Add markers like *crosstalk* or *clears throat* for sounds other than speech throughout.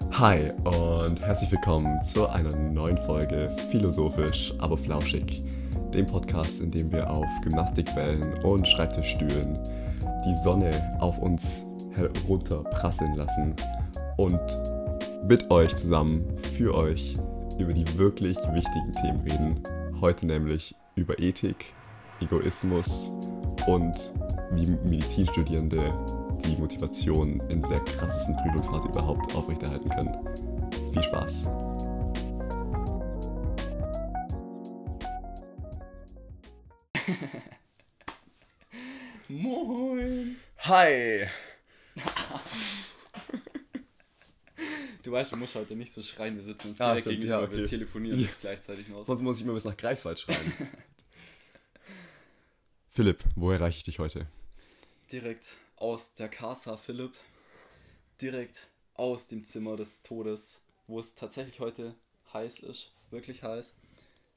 Hi und herzlich willkommen zu einer neuen Folge Philosophisch, aber flauschig. Dem Podcast, in dem wir auf Gymnastikbällen und Schreibtischstühlen die Sonne auf uns herunterprasseln lassen und mit euch zusammen, für euch, über die wirklich wichtigen Themen reden. Heute nämlich über Ethik, Egoismus und wie Medizinstudierende die Motivation in der krassesten Prüfungsphase überhaupt aufrechterhalten können. Viel Spaß! Moin! Hi! Du weißt, du musst heute nicht so schreien, wir sitzen uns Ah, direkt stimmt, gegenüber, ja, okay. wir telefonieren Ja. gleichzeitig noch. Sonst muss ich immer bis nach Greifswald schreiben. *laughs* Philipp, wo erreiche ich dich heute? Direkt aus der Casa Philipp, direkt aus dem Zimmer des Todes, wo es tatsächlich heute heiß ist, wirklich heiß.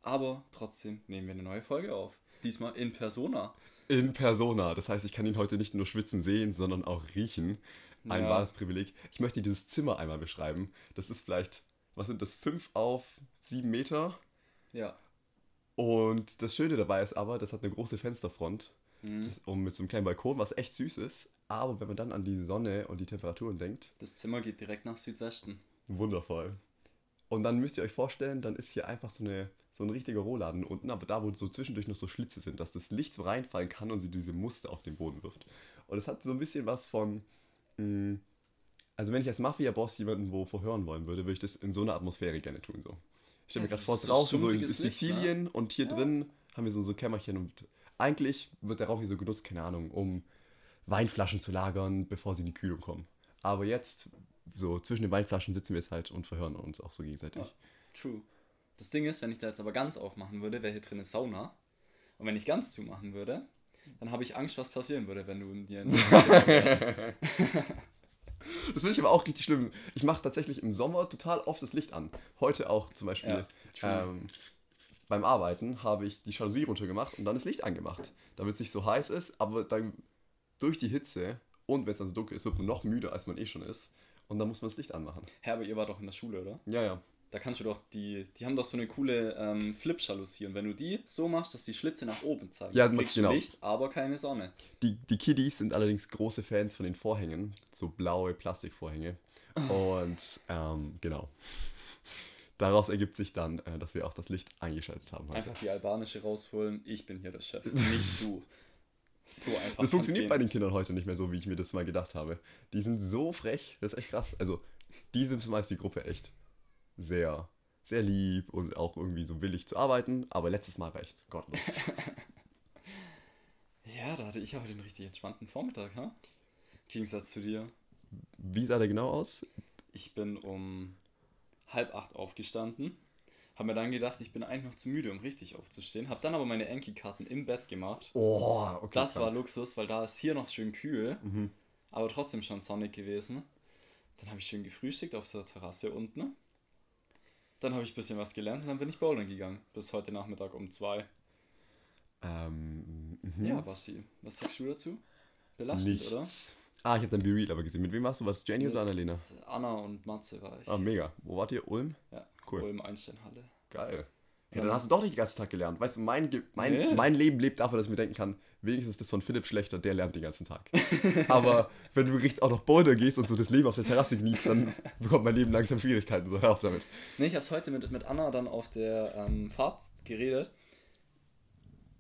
Aber trotzdem nehmen wir eine neue Folge auf. Diesmal in Persona. In Persona. Das heißt, ich kann ihn heute nicht nur schwitzen sehen, sondern auch riechen. Ein Ja. wahres Privileg. Ich möchte dieses Zimmer einmal beschreiben. Das ist vielleicht, was sind das, 5 auf 7 Meter? Ja. Und das Schöne dabei ist aber, das hat eine große Fensterfront. Mhm. Das, und mit so einem kleinen Balkon, was echt süß ist. Aber wenn man dann an die Sonne und die Temperaturen denkt, Das Zimmer geht direkt nach Südwesten. wundervoll. Und dann müsst ihr euch vorstellen, dann ist hier einfach so, eine, so ein richtiger Rohladen unten, aber da, wo so zwischendurch noch so Schlitze sind, dass das Licht so reinfallen kann und sie diese Muster auf den Boden wirft. Und es hat so ein bisschen was von. mh, also, wenn ich als Mafia-Boss jemanden wo verhören wollen würde, würde ich das in so einer Atmosphäre gerne tun. So. Ich stelle mir Ja, gerade vor, draußen so in Licht, ne? Sizilien und hier drin haben wir so, so Kämmerchen und eigentlich wird der Rauch hier so genutzt, keine Ahnung, um Weinflaschen zu lagern, bevor sie in die Kühlung kommen. Aber jetzt, so zwischen den Weinflaschen sitzen wir jetzt halt und verhören uns auch so gegenseitig. Ja. True. Das Ding ist, wenn ich da jetzt aber ganz aufmachen würde, wäre hier drin eine Sauna. Und wenn ich ganz zumachen würde, dann habe ich Angst, was passieren würde, wenn du mir in. *laughs* Das finde ich aber auch richtig schlimm. Ich mache tatsächlich im Sommer total oft das Licht an. Heute auch zum Beispiel. Ja, ähm, beim Arbeiten habe ich die Jalousie runtergemacht und dann das Licht angemacht, damit es nicht so heiß ist, aber dann durch die Hitze und wenn es dann so dunkel ist, wird man noch müder, als man eh schon ist. Und dann muss man das Licht anmachen. Herr, aber ihr wart doch in der Schule, oder? Ja, ja. Da kannst du doch die, die haben doch so eine coole ähm, Flip-Jalousie. Und wenn du die so machst, dass die Schlitze nach oben zeigen, Ja, dann kriegst genau. du Licht, aber keine Sonne. Die, die Kiddies sind allerdings große Fans von den Vorhängen, so blaue Plastikvorhänge. Und ähm, genau. Daraus ergibt sich dann, äh, dass wir auch das Licht eingeschaltet haben heute. Einfach die albanische rausholen, ich bin hier der Chef, nicht du. *laughs* So einfach. Das funktioniert bei den Kindern heute nicht mehr so, wie ich mir das mal gedacht habe. Die sind so frech, das ist echt krass. Also, die sind zumeist die Gruppe echt sehr, sehr lieb und auch irgendwie so willig zu arbeiten, aber letztes Mal war echt gottlos. *laughs* Ja, da hatte ich heute einen richtig entspannten Vormittag, ha? Im Gegensatz zu dir. Wie sah der genau aus? Ich bin um halb acht aufgestanden, habe mir dann gedacht, ich bin eigentlich noch zu müde, um richtig aufzustehen, habe dann aber meine Enki-Karten im Bett gemacht. Oh, okay. Das war Luxus, weil da ist hier noch schön kühl, Mhm. aber trotzdem schon sonnig gewesen. Dann habe ich schön gefrühstückt auf der Terrasse unten. Dann habe ich ein bisschen was gelernt und dann bin ich bouldern gegangen. Bis heute Nachmittag um zwei. Ähm, mhm. Ja, Basti, was sagst du dazu? Belastend, Nichts. oder? Ah, ich habe dein Be Real aber gesehen. Mit wem warst du? Was? Jenny oder Annalena? Mit Anna und Matze war ich. Ah, mega. Wo wart ihr? Ulm? Ja, cool. Ulm Einsteinhalle. Geil. Ja, dann hast du doch nicht den ganzen Tag gelernt. Weißt du, mein, Ge- mein, Nee. mein Leben lebt davon, dass ich mir denken kann, wenigstens ist das von Philipp schlechter, der lernt den ganzen Tag. *laughs* Aber wenn du richtig auch noch Boulder gehst und so das Leben auf der Terrasse genießt, dann bekommt mein Leben langsam Schwierigkeiten. So, hör auf damit. Nee, ich habe es heute mit, mit Anna dann auf der ähm, Fahrt geredet.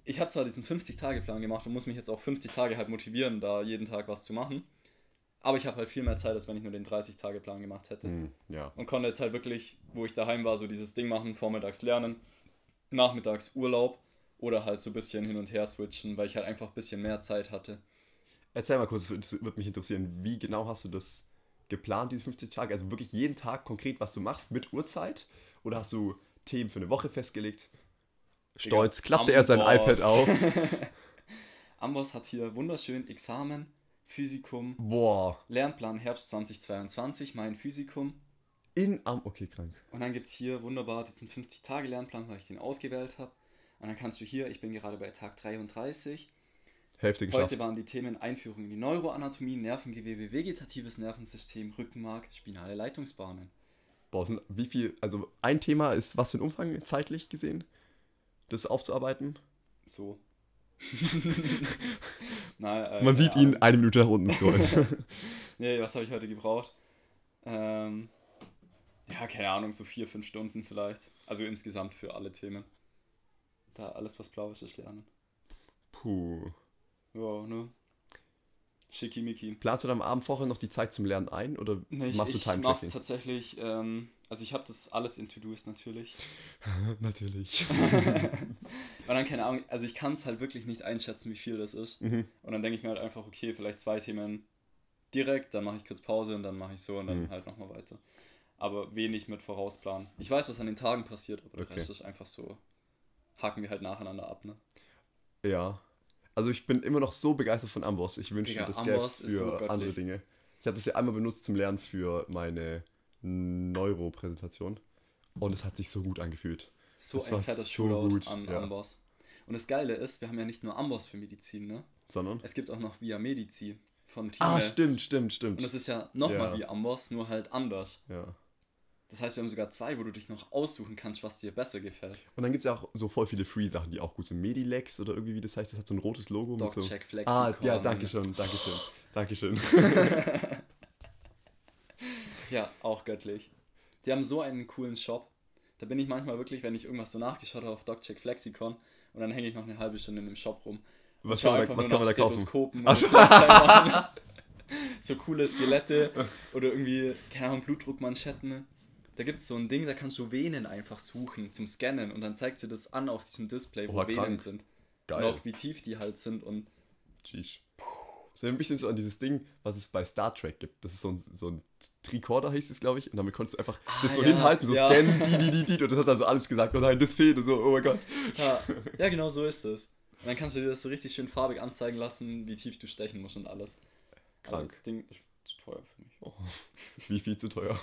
Ich habe zwar diesen 50-Tage-Plan gemacht und muss mich jetzt auch 50 Tage halt motivieren, da jeden Tag was zu machen. Aber ich habe halt viel mehr Zeit, als wenn ich nur den 30-Tage-Plan gemacht hätte. Hm, ja. Und konnte jetzt halt wirklich, wo ich daheim war, so dieses Ding machen, vormittags lernen, nachmittags Urlaub oder halt so ein bisschen hin und her switchen, weil ich halt einfach ein bisschen mehr Zeit hatte. Erzähl mal kurz, das würde mich interessieren, wie genau hast du das geplant, diese 50 Tage? Also wirklich jeden Tag konkret, was du machst mit Uhrzeit? Oder hast du Themen für eine Woche festgelegt? Stolz klappte er sein Amboss. iPad auf. *laughs* Amboss hat hier wunderschön Examen, Physikum, Boah. Lernplan Herbst 2022, mein Physikum. In am. Okay, krank. Und dann gibt es hier wunderbar diesen 50-Tage-Lernplan, weil ich den ausgewählt habe. Und dann kannst du hier, ich bin gerade bei Tag 33, Hälfte geschafft. Heute waren die Themen Einführung in die Neuroanatomie, Nervengewebe, vegetatives Nervensystem, Rückenmark, spinale Leitungsbahnen. Boah, sind, wie viel, also ein Thema ist, was für ein Umfang zeitlich gesehen, das aufzuarbeiten? So. *laughs* Nein, äh, Man sieht ihn eine Minute nach unten scrollen. *laughs* Nee, was habe ich heute gebraucht? Ähm, ja, keine Ahnung, so vier, fünf Stunden vielleicht. Also insgesamt für alle Themen. Da alles, was blau ist, ist lernen. Puh. Ja, ne? Schickimicki. Planst du dann am Abend vorher noch die Zeit zum Lernen ein oder Nee, ich, machst du ich Time mach's tatsächlich, ähm, also ich habe das alles in To-Dos natürlich. *laughs* Natürlich. *laughs* Und dann keine Ahnung, also ich kann es halt wirklich nicht einschätzen, wie viel das ist. Mhm. Und dann denke ich mir halt einfach, okay, vielleicht zwei Themen direkt, dann mache ich kurz Pause und dann mache ich so und dann Mhm. halt nochmal weiter. Aber wenig mit Vorausplan. Ich weiß, was an den Tagen passiert, aber der Okay. Rest ist einfach so, haken wir halt nacheinander ab, ne? Ja. Also ich bin immer noch so begeistert von Amboss. Ich wünschte, Digga, das Amboss so für göttlich. andere Dinge. Ich habe das ja einmal benutzt zum Lernen für meine Neuro-Präsentation. Und es hat sich so gut angefühlt. So Das ein fettes so Shootout gut, an ja. Amboss. Und das Geile ist, wir haben ja nicht nur Amboss für Medizin, ne? Sondern? Es gibt auch noch Via Medici von Time. Ah, stimmt, stimmt, stimmt. Und das ist ja nochmal Ja. wie Amboss, nur halt anders. ja. Das heißt, wir haben sogar zwei, wo du dich noch aussuchen kannst, was dir besser gefällt. Und dann gibt es ja auch so voll viele Free-Sachen, die auch gut sind. Medilex oder irgendwie, wie das heißt, das hat so ein rotes Logo. mit so DocCheck, Flexi, Ah, ja, danke schön, danke schön, danke schön. *laughs* Ja, auch göttlich. Die haben so einen coolen Shop. Da bin ich manchmal wirklich, wenn ich irgendwas so nachgeschaut habe auf DocCheck Flexicon und dann hänge ich noch eine halbe Stunde in dem Shop rum. Was kann man was kann man da kaufen? So. *laughs* So coole Skelette oder irgendwie, keine Ahnung, Blutdruckmanschetten. Da gibt es so ein Ding, da kannst du Venen einfach suchen zum Scannen und dann zeigt sie das an auf diesem Display, wo Oha, Venen krank. sind. Geil. Und auch wie tief die halt sind und Sheesh. Das ist ein bisschen so an dieses Ding, was es bei Star Trek gibt. Das ist so ein, so ein Tricorder, hieß es, glaube ich. Und damit konntest du einfach das so Ah, ja, hinhalten, so ja. scannen, die, die, die, die. Und das hat dann so alles gesagt. Oh nein, das fehlt. Und so, oh mein Gott. Ja, ja, genau so ist es. Und dann kannst du dir das so richtig schön farbig anzeigen lassen, wie tief du stechen musst und alles. Aber Krank. das Ding ist zu teuer für mich. Oh, wie viel zu teuer.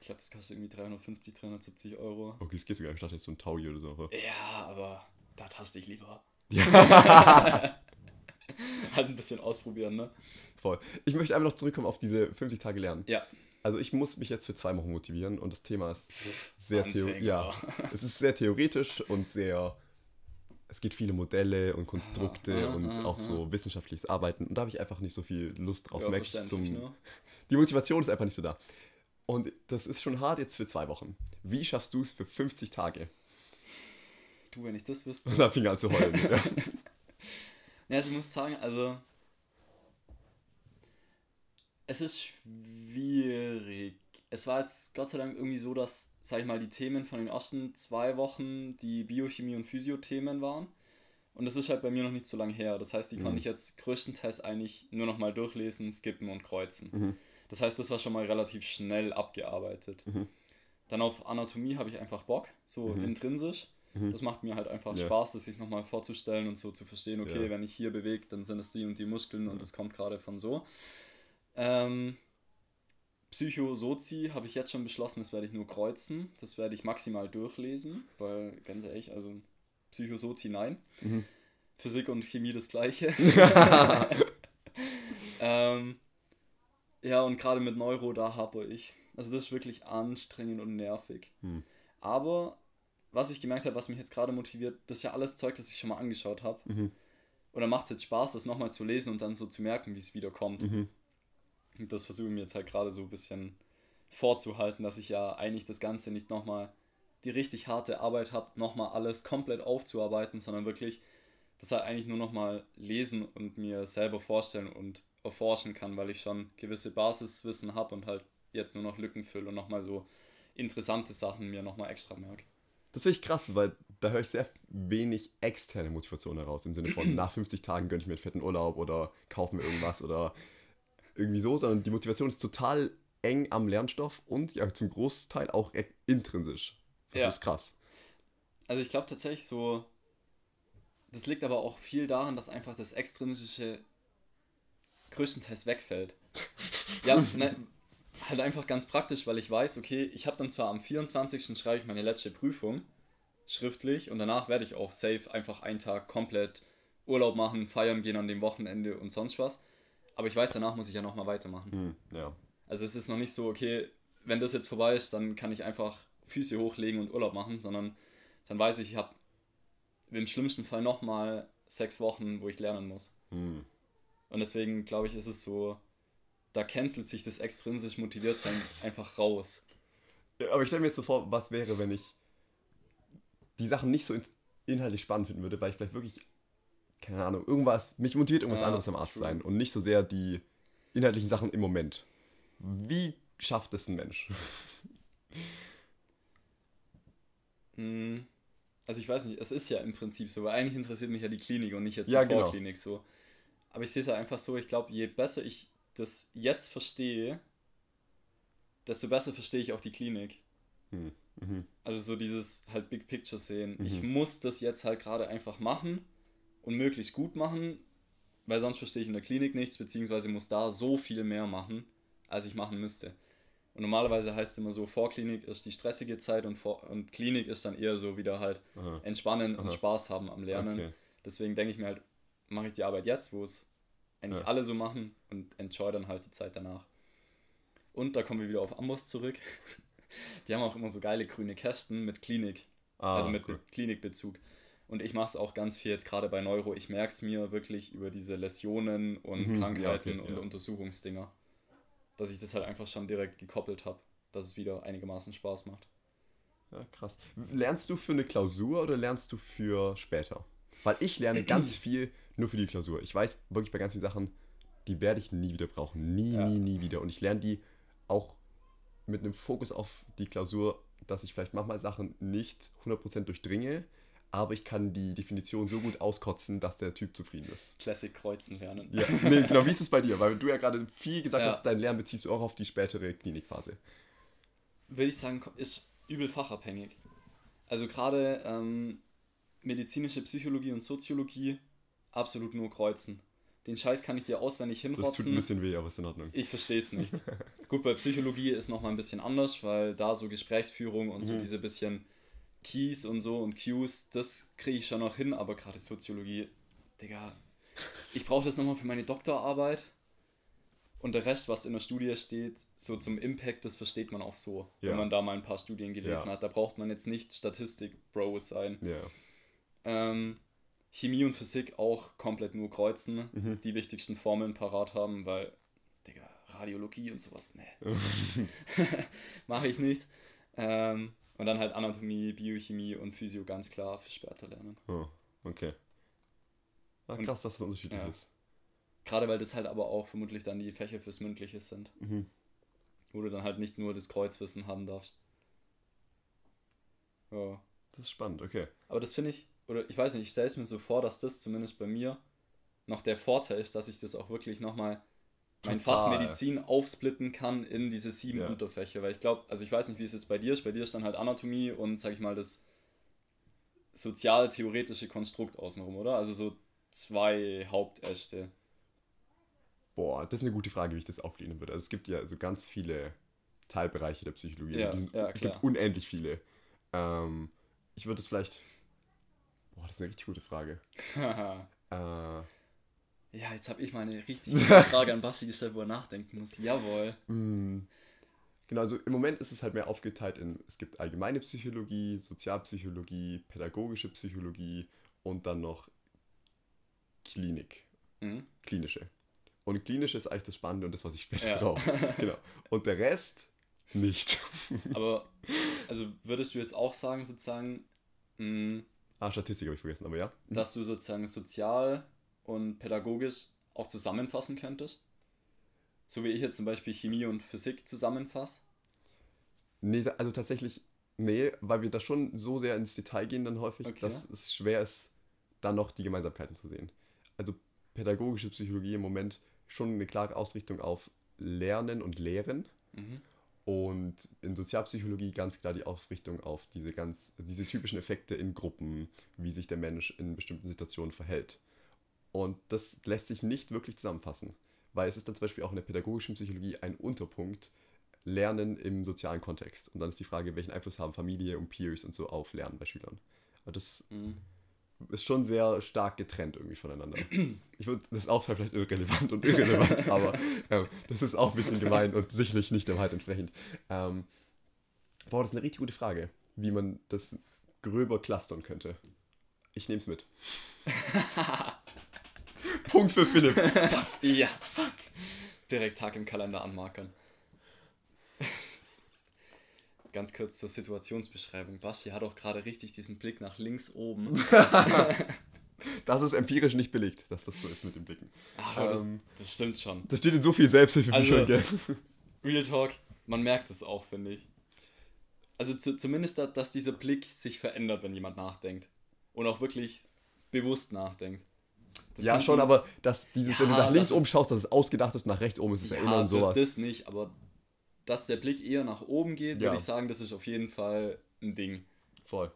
Ich glaube, das kostet irgendwie 350, 370 Euro. Okay, es geht sogar. Ich dachte jetzt so ein Taui oder so. aber- Ja, aber da taste ich lieber. Ja, *laughs* *laughs* *laughs* Halt ein bisschen ausprobieren, ne? voll. Ich möchte einfach noch zurückkommen auf diese 50 Tage Lernen. Ja. Also ich muss mich jetzt für zwei Wochen motivieren und das Thema ist sehr theoretisch. Ja, es ist sehr theoretisch und sehr. Es geht viele Modelle und Konstrukte Aha, und aha, auch so wissenschaftliches Arbeiten und da habe ich einfach nicht so viel Lust drauf. ja, verständlich, zum, ne? Die Motivation ist einfach nicht so da. Und das ist schon hart jetzt für zwei Wochen. Wie schaffst du es für 50 Tage? Du, wenn ich das wüsste. Und da fing er an zu heulen. ja. *laughs* Ja, also ich muss sagen, also. Es ist schwierig. Es war jetzt Gott sei Dank irgendwie so, dass, sag ich mal, die Themen von den ersten zwei Wochen die Biochemie- und Physio-Themen waren. Und das ist halt bei mir noch nicht so lange her. Das heißt, die konnte ich jetzt größtenteils eigentlich nur noch mal durchlesen, skippen und kreuzen. Das heißt, das war schon mal relativ schnell abgearbeitet. Dann auf Anatomie habe ich einfach Bock, so intrinsisch. Das macht mir halt einfach Ja. Spaß, das sich nochmal vorzustellen und so zu verstehen, okay, Ja. wenn ich hier bewege, dann sind es die und die Muskeln und das kommt gerade von so. Ähm, Psychosozi habe ich jetzt schon beschlossen, das werde ich nur kreuzen. Das werde ich maximal durchlesen, weil ganz ehrlich, also Psychosozi nein. Mhm. Physik und Chemie das gleiche. *laughs* *laughs* ähm, ja, und gerade mit Neuro, da habe ich. Also das ist wirklich anstrengend und nervig. Hm. Aber was ich gemerkt habe, was mich jetzt gerade motiviert, das ist ja alles Zeug, das ich schon mal angeschaut habe. Mhm. Und dann macht es jetzt Spaß, das nochmal zu lesen und dann so zu merken, wie es wieder kommt. Mhm. Und das versuche ich mir jetzt halt gerade so ein bisschen vorzuhalten, dass ich ja eigentlich das Ganze nicht nochmal die richtig harte Arbeit habe, nochmal alles komplett aufzuarbeiten, sondern wirklich das halt eigentlich nur nochmal lesen und mir selber vorstellen und erforschen kann, weil ich schon gewisse Basiswissen habe und halt jetzt nur noch Lücken fülle und nochmal so interessante Sachen mir nochmal extra merke. Das finde ich krass, weil da höre ich sehr wenig externe Motivation heraus. Im Sinne von, *clears throat* nach 50 Tagen gönne ich mir einen fetten Urlaub oder kaufe mir irgendwas oder irgendwie so, sondern die Motivation ist total eng am Lernstoff und ja zum Großteil auch e- intrinsisch. Das Ja. ist krass. Also ich glaube tatsächlich so, das liegt aber auch viel daran, dass einfach das Extrinsische größtenteils wegfällt. ja, ne, halt einfach ganz praktisch, weil ich weiß, okay, ich habe dann zwar am 24. schreibe ich meine letzte Prüfung schriftlich und danach werde ich auch safe einfach einen Tag komplett Urlaub machen, feiern gehen an dem Wochenende und sonst was. Aber ich weiß, danach muss ich ja nochmal weitermachen. Hm, ja. Also es ist noch nicht so, okay, wenn das jetzt vorbei ist, dann kann ich einfach Füße hochlegen und Urlaub machen, sondern dann weiß ich, ich habe im schlimmsten Fall nochmal sechs Wochen, wo ich lernen muss. Hm. Und deswegen glaube ich, ist es so, da cancelt sich das extrinsisch motiviert sein einfach raus. Ja, aber ich stelle mir jetzt so vor, was wäre, wenn ich die Sachen nicht so in- inhaltlich spannend finden würde, weil ich vielleicht wirklich, keine Ahnung, irgendwas, mich motiviert irgendwas Ja, anderes am Arzt true. sein und nicht so sehr die inhaltlichen Sachen im Moment. Wie schafft es ein Mensch? *laughs* Hm, Also ich weiß nicht, es ist ja im Prinzip so, weil eigentlich interessiert mich ja die Klinik und nicht jetzt Ja, die genau. Vorklinik so. Aber ich sehe es ja einfach so, ich glaube, je besser ich das jetzt verstehe, desto besser verstehe ich auch die Klinik. Hm. Mhm. Also so dieses halt Big Picture sehen. Mhm. Ich muss das jetzt halt gerade einfach machen und möglichst gut machen, weil sonst verstehe ich in der Klinik nichts, beziehungsweise muss da so viel mehr machen, als ich machen müsste. Und normalerweise heißt es immer so, Vorklinik ist die stressige Zeit und, vor und Klinik ist dann eher so wieder halt Aha. entspannen und Aha. Spaß haben am Lernen. Okay. Deswegen denke ich mir halt, mache ich die Arbeit jetzt, wo es eigentlich Ja. alle so machen und enjoy dann halt die Zeit danach. Und da kommen wir wieder auf Amboss zurück. *laughs* Die haben auch immer so geile grüne Kästen mit Klinik, Ah, also mit cool. Be- Klinikbezug. Und ich mache es auch ganz viel jetzt gerade bei Neuro. Ich merke es mir wirklich über diese Läsionen und Mhm, ja, Krankheiten okay, und ja. Untersuchungsdinger, dass ich das halt einfach schon direkt gekoppelt habe, dass es wieder einigermaßen Spaß macht. Ja, krass. Lernst du für eine Klausur oder lernst du für später? Weil ich lerne *clears throat* ganz viel nur für die Klausur. Ich weiß wirklich bei ganz vielen Sachen, die werde ich nie wieder brauchen. Nie, Ja. nie, nie wieder. Und ich lerne die auch mit einem Fokus auf die Klausur, dass ich vielleicht manchmal Sachen nicht 100% durchdringe, aber ich kann die Definition so gut auskotzen, dass der Typ zufrieden ist. Classic Kreuzen lernen. Ja, nee, genau. Wie ist es bei dir? Weil du ja gerade viel gesagt Ja. hast, dein Lernen beziehst du auch auf die spätere Klinikphase. würde ich sagen, ist übel fachabhängig. Also gerade ähm, medizinische Psychologie und Soziologie absolut nur kreuzen. Den Scheiß kann ich dir auswendig Das tut ein hinrotzen. bisschen weh, aber ist in Ordnung. Ich verstehe es *laughs* nicht. Gut, bei Psychologie ist nochmal ein bisschen anders, weil da so Gesprächsführung und Mhm. so diese bisschen Keys und so und Cues, das kriege ich schon noch hin, aber gerade Soziologie, Digga, ich brauche das nochmal für meine Doktorarbeit. Und der Rest, was in der Studie steht, so zum Impact, das versteht man auch so, Ja. wenn man da mal ein paar Studien gelesen Ja. hat. Da braucht man jetzt nicht Statistik-Bro sein. Ja. Ähm, Chemie und Physik auch komplett nur kreuzen, Mhm. die wichtigsten Formeln parat haben, weil, Digga, Radiologie und sowas, ne. *laughs* *laughs* Mache ich nicht. Ähm, und dann halt Anatomie, Biochemie und Physio ganz klar für später lernen. Oh, okay. Ah, Und- krass, dass das unterschiedlich ja. ist. Gerade weil das halt aber auch vermutlich dann die Fächer fürs Mündliche sind, Mhm. wo du dann halt nicht nur das Kreuzwissen haben darfst. Ja. Das ist spannend, okay. Aber das finde ich, oder ich weiß nicht, ich stelle es mir so vor, dass das zumindest bei mir noch der Vorteil ist, dass ich das auch wirklich nochmal mein Fach. Medizin aufsplitten kann in diese sieben Ja. Unterfächer. Weil ich glaube, also ich weiß nicht, wie es jetzt bei dir ist. Bei dir ist dann halt Anatomie und, sag ich mal, das sozial-theoretische Konstrukt außenrum, oder? Also so zwei Hauptäste. Boah, das ist eine gute Frage, wie ich das aufgliedern würde. Also es gibt ja so ganz viele Teilbereiche der Psychologie. Ja, also sind, ja, es gibt unendlich viele. Ähm, ich würde es vielleicht. Boah, das ist eine richtig gute Frage. *laughs* ja, Äh, jetzt habe ich mal eine richtig gute Frage an Basti gestellt, wo er nachdenken muss. Jawohl. mh, genau, also im Moment ist es halt mehr aufgeteilt in, es gibt allgemeine Psychologie, Sozialpsychologie, pädagogische Psychologie und dann noch Klinik. Mhm. klinische. Und klinisch ist eigentlich das Spannende und das, was ich später Ja. brauche. *laughs* Genau. Und der Rest nicht. Aber, also würdest du jetzt auch sagen, sozusagen, mh, Ah, Statistik habe ich vergessen, aber ja. dass du sozusagen sozial und pädagogisch auch zusammenfassen könntest? So wie ich jetzt zum Beispiel Chemie und Physik zusammenfasse. Nee, da- also tatsächlich, nee, weil wir da schon so sehr ins Detail gehen dann häufig, Okay. dass es schwer ist, dann noch die Gemeinsamkeiten zu sehen. Also pädagogische Psychologie im Moment schon eine klare Ausrichtung auf Lernen und Lehren. Mhm. Und in Sozialpsychologie ganz klar die Ausrichtung auf diese ganz, diese typischen Effekte in Gruppen, wie sich der Mensch in bestimmten Situationen verhält. Und das lässt sich nicht wirklich zusammenfassen, weil es ist dann zum Beispiel auch in der pädagogischen Psychologie ein Unterpunkt, Lernen im sozialen Kontext. Und dann ist die Frage, welchen Einfluss haben Familie und Peers und so auf Lernen bei Schülern. Aber das, Mhm. Ist schon sehr stark getrennt irgendwie voneinander. Ich würde das ist auch vielleicht irrelevant und irrelevant, *laughs* aber ähm, das ist auch ein bisschen gemein und sicherlich nicht der Wahrheit entsprechend. Ähm, boah, das ist eine richtig gute Frage, wie man das gröber clustern könnte. Ich nehme es mit. *laughs* Punkt für Philipp. *laughs* Ja, fuck. Direkt Tag im Kalender anmarkern. Ganz kurz zur Situationsbeschreibung. Basti hat auch gerade richtig diesen Blick nach links oben. *laughs* Das ist empirisch nicht belegt, dass das so ist mit dem Blicken. Ach, Ähm, das, das stimmt schon. Das steht in so viel Selbsthilfebüchern, Also- gell? Real Talk, man merkt es auch, finde ich. Also zu, zumindest, da- dass dieser Blick sich verändert, wenn jemand nachdenkt. Und auch wirklich bewusst nachdenkt. Das Ja, schon, aber dass dieses, wenn du Ja, nach links oben schaust, dass es ausgedacht ist und nach rechts oben ist es ja, Erinnern und sowas. Das, das nicht, aber dass der Blick eher nach oben geht, Ja. würde ich sagen, das ist auf jeden Fall ein Ding. Voll.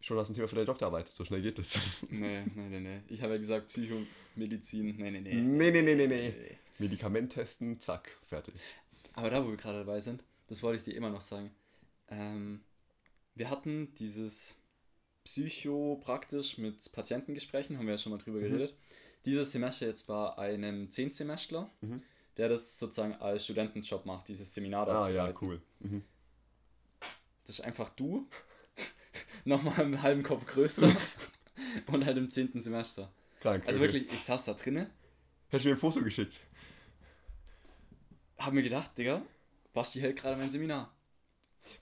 Schon du ein Thema für deine Doktorarbeit, so schnell geht das. *laughs* Nee, nee, nee, nee. Ich habe ja gesagt, Psychomedizin, nee, nee, nee. nee, nee, nee, nee, nee. Medikament testen, zack, fertig. Aber da, wo wir gerade dabei sind, das wollte ich dir immer noch sagen. Ähm, wir hatten dieses Psycho praktisch mit Patientengesprächen, haben wir ja schon mal drüber Mhm. geredet. Dieses Semester jetzt bei einem Zehnsemestler, Mhm. Der das sozusagen als Studentenjob macht, dieses Seminar Ah, dazu. ja, halten. cool. Mhm. Das ist einfach du, *laughs* nochmal einen halben Kopf größer *laughs* und halt im zehnten Semester. Krank. Also okay. wirklich, ich saß da drinnen, Hättest du mir ein Foto geschickt? hab mir gedacht, Digga, Basti hält gerade mein Seminar.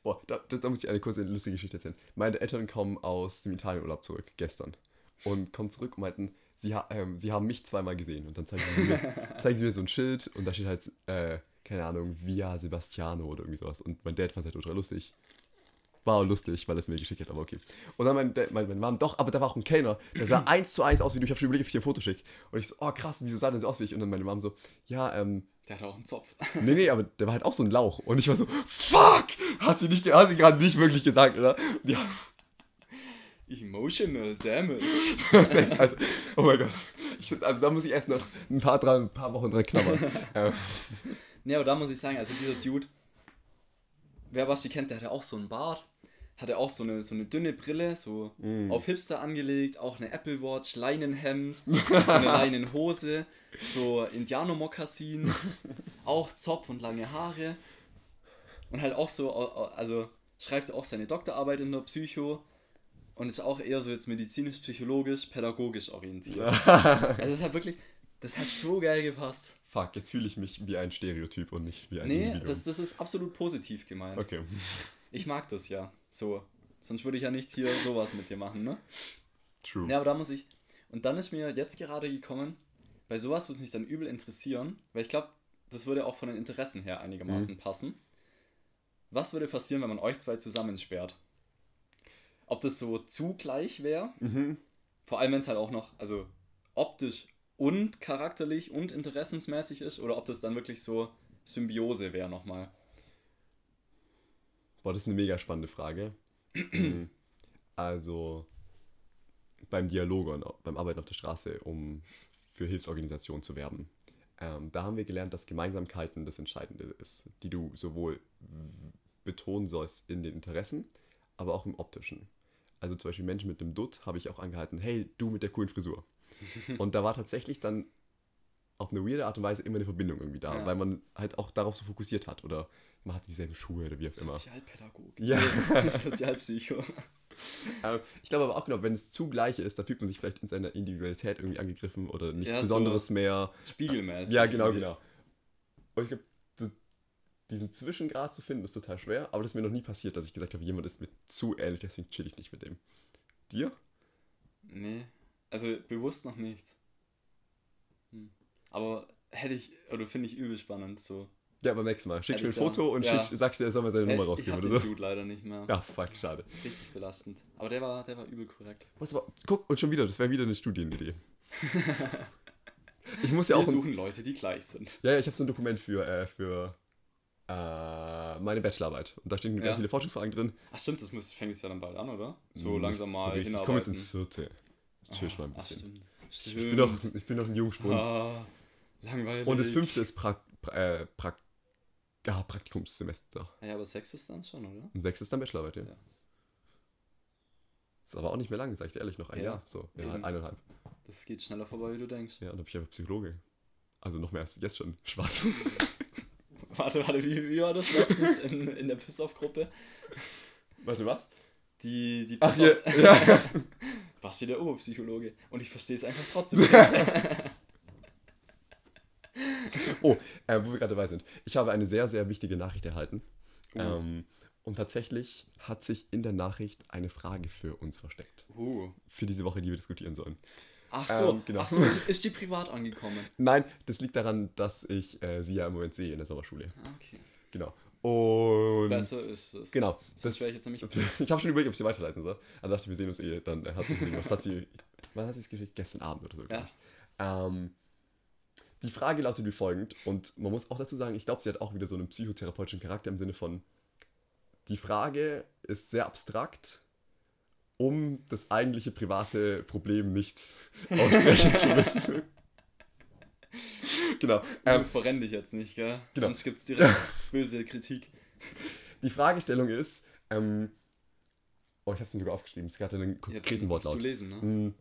Boah, da, da, da muss ich eine kurze lustige Geschichte erzählen. Meine Eltern kommen aus dem Italienurlaub zurück, gestern. Und kommen zurück und meinten, sie, ha ähm, sie haben mich zweimal gesehen. Und dann zeigen sie mir, *laughs* zeigen sie mir so ein Schild und da steht halt, äh, keine Ahnung, Via Sebastiano oder irgendwie sowas. Und mein Dad fand es halt ultra lustig. War auch lustig, weil er es mir geschickt hat, aber okay. Und dann mein, Dad- mein, meine Mom, doch, aber da war auch ein Kellner, der sah *clears throat* eins zu eins aus wie du. Ich habe schon überlegt, ob ich dir ein Foto schicke. Und ich so, oh krass, wieso sah der so aus wie ich? Und dann meine Mom so, ja, ähm, Der hat auch einen Zopf. *laughs* Nee, nee, aber der war halt auch so ein Lauch. Und ich war so, fuck! Hat sie, nicht, hat sie gerade nicht wirklich gesagt, oder? Ja, Emotional Damage. *laughs* echt. Oh mein Gott. Ich, also da muss ich erst noch ein paar, dran, ein paar Wochen dran knabbern. *laughs* ähm, Ne, aber da muss ich sagen, also dieser Dude, wer was die kennt, der hatte auch so einen Bart, hatte auch so eine, so eine dünne Brille, so auf Hipster angelegt, auch eine Apple Watch, Leinenhemd, *laughs* so eine Leinenhose, so Indianer-Mokassins, auch Zopf und lange Haare. Und halt auch so, also schreibt auch seine Doktorarbeit in der Psycho und ist auch eher so jetzt medizinisch, psychologisch, pädagogisch orientiert. also das hat wirklich, das hat so geil gepasst. fuck, jetzt fühle ich mich wie ein Stereotyp und nicht wie ein Nee, Individuum. das, das ist absolut positiv gemeint. okay. Ich mag das ja. So. Sonst würde ich ja nicht hier sowas mit dir machen, ne? True. Ja, aber da muss ich. Und dann ist mir jetzt gerade gekommen, bei sowas würde mich dann übel interessieren, weil ich glaube, das würde auch von den Interessen her einigermaßen passen. Was würde passieren, wenn man euch zwei zusammensperrt? Ob das so zugleich wäre? Mhm. Vor allem, wenn es halt auch noch, also optisch und charakterlich und interessensmäßig ist, oder ob das dann wirklich so Symbiose wäre nochmal. Boah, das ist eine mega spannende Frage. *clears throat* Also beim Dialog und beim Arbeiten auf der Straße, um für Hilfsorganisationen zu werben. Ähm, da haben wir gelernt, dass Gemeinsamkeiten das Entscheidende ist, die du sowohl betonen sollst in den Interessen, aber auch im optischen. Also zum Beispiel Menschen mit einem Dutt habe ich auch angehalten, hey, du mit der coolen Frisur. *laughs* Und da war tatsächlich dann auf eine weirde Art und Weise immer eine Verbindung irgendwie da, Ja. weil man halt auch darauf so fokussiert hat oder man hat dieselben Schuhe oder wie auch immer. Sozialpädagogik. Ja. *laughs* Sozialpsycho. *laughs* Ähm, ich glaube aber auch genau, wenn es zu gleich ist, da fühlt man sich vielleicht in seiner Individualität irgendwie angegriffen oder nichts Ja, so Besonderes mehr. Spiegelmäßig. Ja, genau, irgendwie. genau. Und ich glaube, so diesen Zwischengrad zu finden, ist total schwer, aber das ist mir noch nie passiert, dass ich gesagt habe, jemand ist mir zu ähnlich, deswegen chill ich nicht mit dem. Dir? Nee, also bewusst noch nicht. Hm. Aber hätte ich, oder finde ich übel spannend so. Ja, beim nächsten Mal. Schickst mir ein ich Foto und ja. schickst, sagst dir, er soll mal seine Hey, Nummer ich rausgeben hab oder so. Dude leider nicht mehr. Ja, fuck, schade. Richtig belastend. Aber der war, der war übel korrekt. Was aber, guck, und schon wieder, das wäre wieder eine Studienidee. ich muss ja Wir auch. Ein, suchen Leute, die gleich sind. ja, ja, ich habe so ein Dokument für, äh, für äh, meine Bachelorarbeit. Und da stehen ganz Ja. viele Forschungsfragen drin. Ach stimmt, das muss, fängt jetzt ja dann bald an, oder? So Hm, langsam das ist mal. Ich hinarbeiten. komme jetzt ins vierte. Chill ich mal ein Ach, bisschen. stimmt. ich, bin noch, ich bin noch ein Jungspund. Ah, langweilig. Und das fünfte ist pra pra äh, pra ja, Praktikumssemester. Ja, aber Sex ist dann schon, oder? Und sechstes ist dann Bachelorarbeit, ja. Ja. Ist aber auch nicht mehr lang, sag ich dir ehrlich, noch ein Ja. Jahr. So, ja, eineinhalb. Das geht schneller vorbei, wie du denkst. Ja, und dann bin ich einfach Psychologe. Also noch mehr als jetzt schon. Spaß. *laughs* Warte, warte, wie, wie war das letztens in, in der Piss-Off-Gruppe? Warte, was? Die, die Ach, hier, ja. *laughs* Basti der Oberpsychologe. Und ich verstehe es einfach trotzdem nicht. *laughs* Oh, äh, wo wir gerade dabei sind. Ich habe eine sehr, sehr wichtige Nachricht erhalten. Oh. Ähm, und tatsächlich hat sich in der Nachricht eine Frage für uns versteckt. uh. Für diese Woche, die wir diskutieren sollen. Ach so, Ähm, genau. ach so, ist die privat angekommen? *laughs* Nein, das liegt daran, dass ich äh, sie ja im Moment sehe in der Sommerschule. Ah, Okay. Genau. Und. Besser ist es. Genau. Sonst wäre ich jetzt nämlich *laughs* ich habe schon überlegt, ob ich sie weiterleiten soll. Dann dachte ich, wir sehen uns eh. Dann äh, hat sie was hat sie. Was hat sie geschickt? Gestern Abend oder so. Ja. Ähm, die Frage lautet wie folgend. Und man muss auch dazu sagen, ich glaube, sie hat auch wieder so einen psychotherapeutischen Charakter im Sinne von. Die Frage ist sehr abstrakt, um das eigentliche private Problem nicht *laughs* aussprechen zu müssen. *laughs* genau. Ähm, Ähm, verrenn dich jetzt nicht, gell? Genau. Sonst gibt es *laughs* direkt böse Kritik. die Fragestellung ist. Ähm, oh, ich habe es mir sogar aufgeschrieben. Es hatte einen Ja, konkreten musst Wortlaut. du lesen, ne? Hm,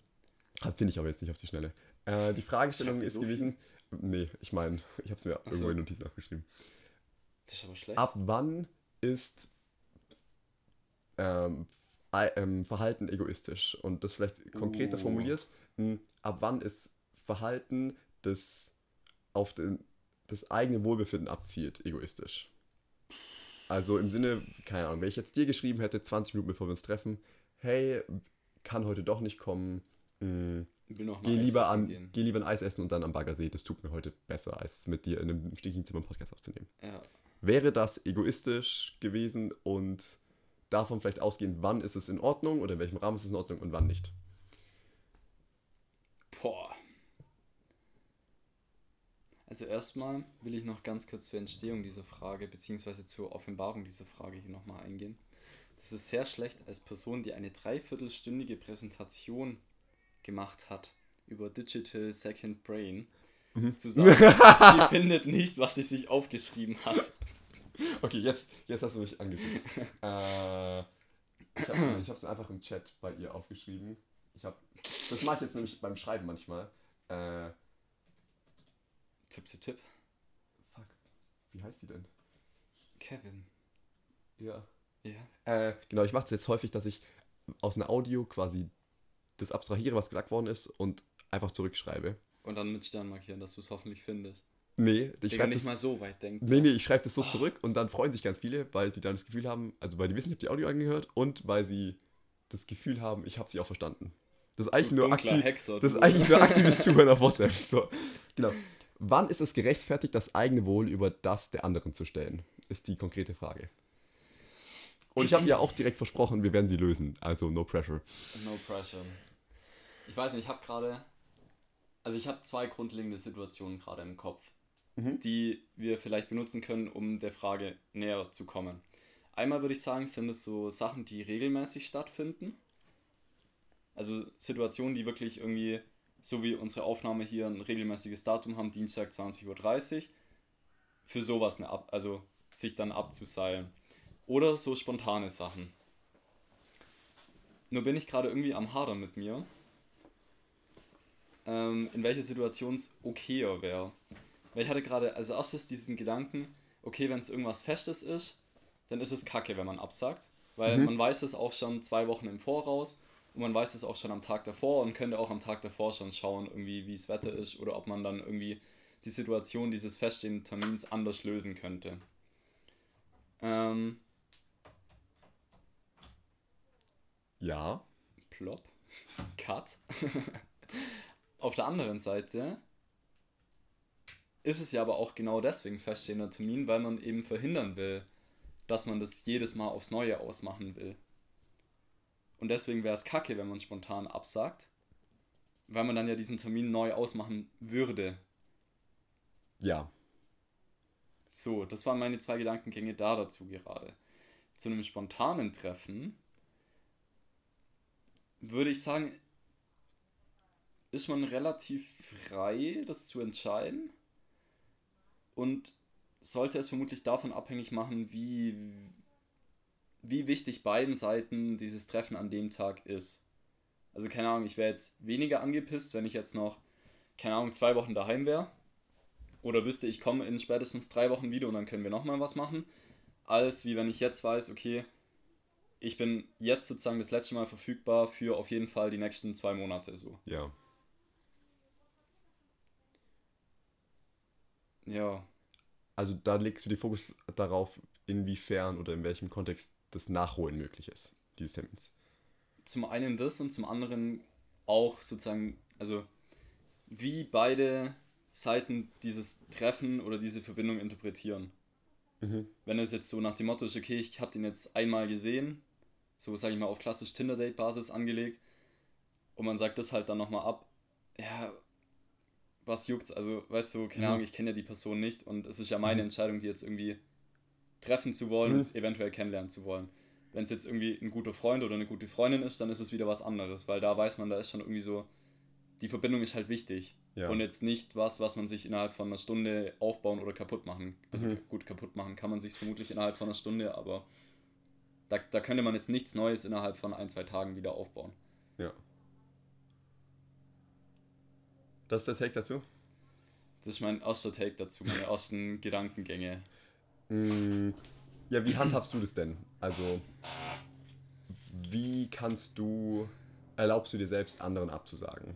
Finde ich aber jetzt nicht auf die Schnelle. Äh, die Fragestellung ist so gewesen. Nee, ich meine, ich habe es mir Ach irgendwo so. in Notizen aufgeschrieben. Das ist aber schlecht. Ab wann ist ähm, ähm, Verhalten egoistisch? Und das vielleicht konkreter Uh. formuliert. mh, Ab wann ist Verhalten, das auf den, das eigene Wohlbefinden abzielt, egoistisch? Also im Sinne, keine Ahnung, wenn ich jetzt dir geschrieben hätte, 20 Minuten bevor wir uns treffen, hey, kann heute doch nicht kommen, mh, mal Geh lieber, an, gehen. geh lieber ein Eis essen und dann am Baggersee. Das tut mir heute besser, als mit dir in einem stickigen Zimmer einen Podcast aufzunehmen. Ja. Wäre das egoistisch gewesen und davon vielleicht ausgehend, wann ist es in Ordnung oder in welchem Rahmen ist es in Ordnung und wann nicht? Boah. Also erstmal will ich noch ganz kurz zur Entstehung dieser Frage beziehungsweise zur Offenbarung dieser Frage hier nochmal eingehen. Das ist sehr schlecht als Person, die eine dreiviertelstündige Präsentation gemacht hat über Digital Second Brain, zu sagen, *laughs* sie findet nicht, was sie sich aufgeschrieben hat. *laughs* Okay, jetzt, jetzt hast du mich angefixt. *laughs* äh, ich habe es einfach im Chat bei ihr aufgeschrieben. Ich hab, das mache ich jetzt nämlich beim Schreiben manchmal. Äh, Tipp, tipp, tipp. fuck, wie heißt die denn? Kevin. Ja. Ja. Äh, genau, ich mache es jetzt häufig, dass ich aus einer Audio quasi das abstrahiere, was gesagt worden ist und einfach zurückschreibe. Und dann mit Stern markieren, dass du es hoffentlich findest. Nee, ich schreibe nicht das, mal so weit denken. nee, nee, ich schreibe das so zurück und dann freuen sich ganz viele, weil die dann das Gefühl haben, also weil die wissen, ich habe die Audio angehört und weil sie das Gefühl haben, ich habe sie auch verstanden. Das ist eigentlich Du nur aktiv, Hexer, das ist eigentlich nur aktives *laughs* Zuhören auf WhatsApp. So, genau. Wann ist es gerechtfertigt, das eigene Wohl über das der anderen zu stellen? Ist die konkrete Frage. Und ich habe ja auch direkt versprochen, wir werden sie lösen. Also no pressure. No pressure. Ich weiß nicht, ich habe gerade. Also ich habe zwei grundlegende Situationen gerade im Kopf, die wir vielleicht benutzen können, um der Frage näher zu kommen. Einmal würde ich sagen, sind es so Sachen, die regelmäßig stattfinden. Also Situationen, die wirklich irgendwie, so wie unsere Aufnahme hier, ein regelmäßiges Datum haben, Dienstag 20.30 Uhr. Für sowas eine Ab also sich dann abzuseilen. Oder so spontane Sachen. Nur bin ich gerade irgendwie am Hadern mit mir, ähm, in welcher Situation es okayer wäre. Weil ich hatte gerade als erstes diesen Gedanken, okay, wenn es irgendwas Festes ist, dann ist es kacke, wenn man absagt. Weil man weiß es auch schon zwei Wochen im Voraus und man weiß es auch schon am Tag davor und könnte auch am Tag davor schon schauen, irgendwie, wie das Wetter ist oder ob man dann irgendwie die Situation dieses feststehenden Termins anders lösen könnte. Ähm, Ja. Plop. *laughs* Cut. *laughs* Auf der anderen Seite ist es ja aber auch genau deswegen feststehender Termin, weil man eben verhindern will, dass man das jedes Mal aufs Neue ausmachen will. Und deswegen wäre es kacke, wenn man spontan absagt, weil man dann ja diesen Termin neu ausmachen würde. Ja. So, das waren meine zwei Gedankengänge da dazu gerade. Zu einem spontanen Treffen würde ich sagen, ist man relativ frei, das zu entscheiden und sollte es vermutlich davon abhängig machen, wie wie wichtig beiden Seiten dieses Treffen an dem Tag ist. Also keine Ahnung, ich wäre jetzt weniger angepisst, wenn ich jetzt noch, keine Ahnung, zwei Wochen daheim wäre. Oder wüsste, ich komme in spätestens drei Wochen wieder und dann können wir nochmal was machen. Als wie wenn ich jetzt weiß, okay, ich bin jetzt sozusagen das letzte Mal verfügbar für auf jeden Fall die nächsten zwei Monate so. Ja. Ja. Also da legst du den Fokus darauf, inwiefern oder in welchem Kontext das Nachholen möglich ist, dieses Termins. Zum einen das und zum anderen auch sozusagen, also wie beide Seiten dieses Treffen oder diese Verbindung interpretieren. Mhm. Wenn es jetzt so nach dem Motto ist, okay, ich habe den jetzt einmal gesehen, so sage ich mal auf klassisch Tinder-Date-Basis angelegt und man sagt das halt dann nochmal ab, ja, was juckt's? Also, weißt du, keine. Ahnung, ich kenne ja die Person nicht und es ist ja meine Mhm. Entscheidung, die jetzt irgendwie treffen zu wollen Mhm. und eventuell kennenlernen zu wollen. Wenn es jetzt irgendwie ein guter Freund oder eine gute Freundin ist, dann ist es wieder was anderes, weil da weiß man, da ist schon irgendwie so, die Verbindung ist halt wichtig. Ja. Und jetzt nicht was, was man sich innerhalb von einer Stunde aufbauen oder kaputt machen. Also Mhm. gut, kaputt machen kann man sich vermutlich innerhalb von einer Stunde, aber da, da könnte man jetzt nichts Neues innerhalb von ein, zwei Tagen wieder aufbauen. Ja. Das ist der Take dazu? Das ist mein erster Take dazu, meine ersten *laughs* Gedankengänge. Mm, Ja, wie handhabst du das denn? Also, wie kannst du, erlaubst du dir selbst, anderen abzusagen?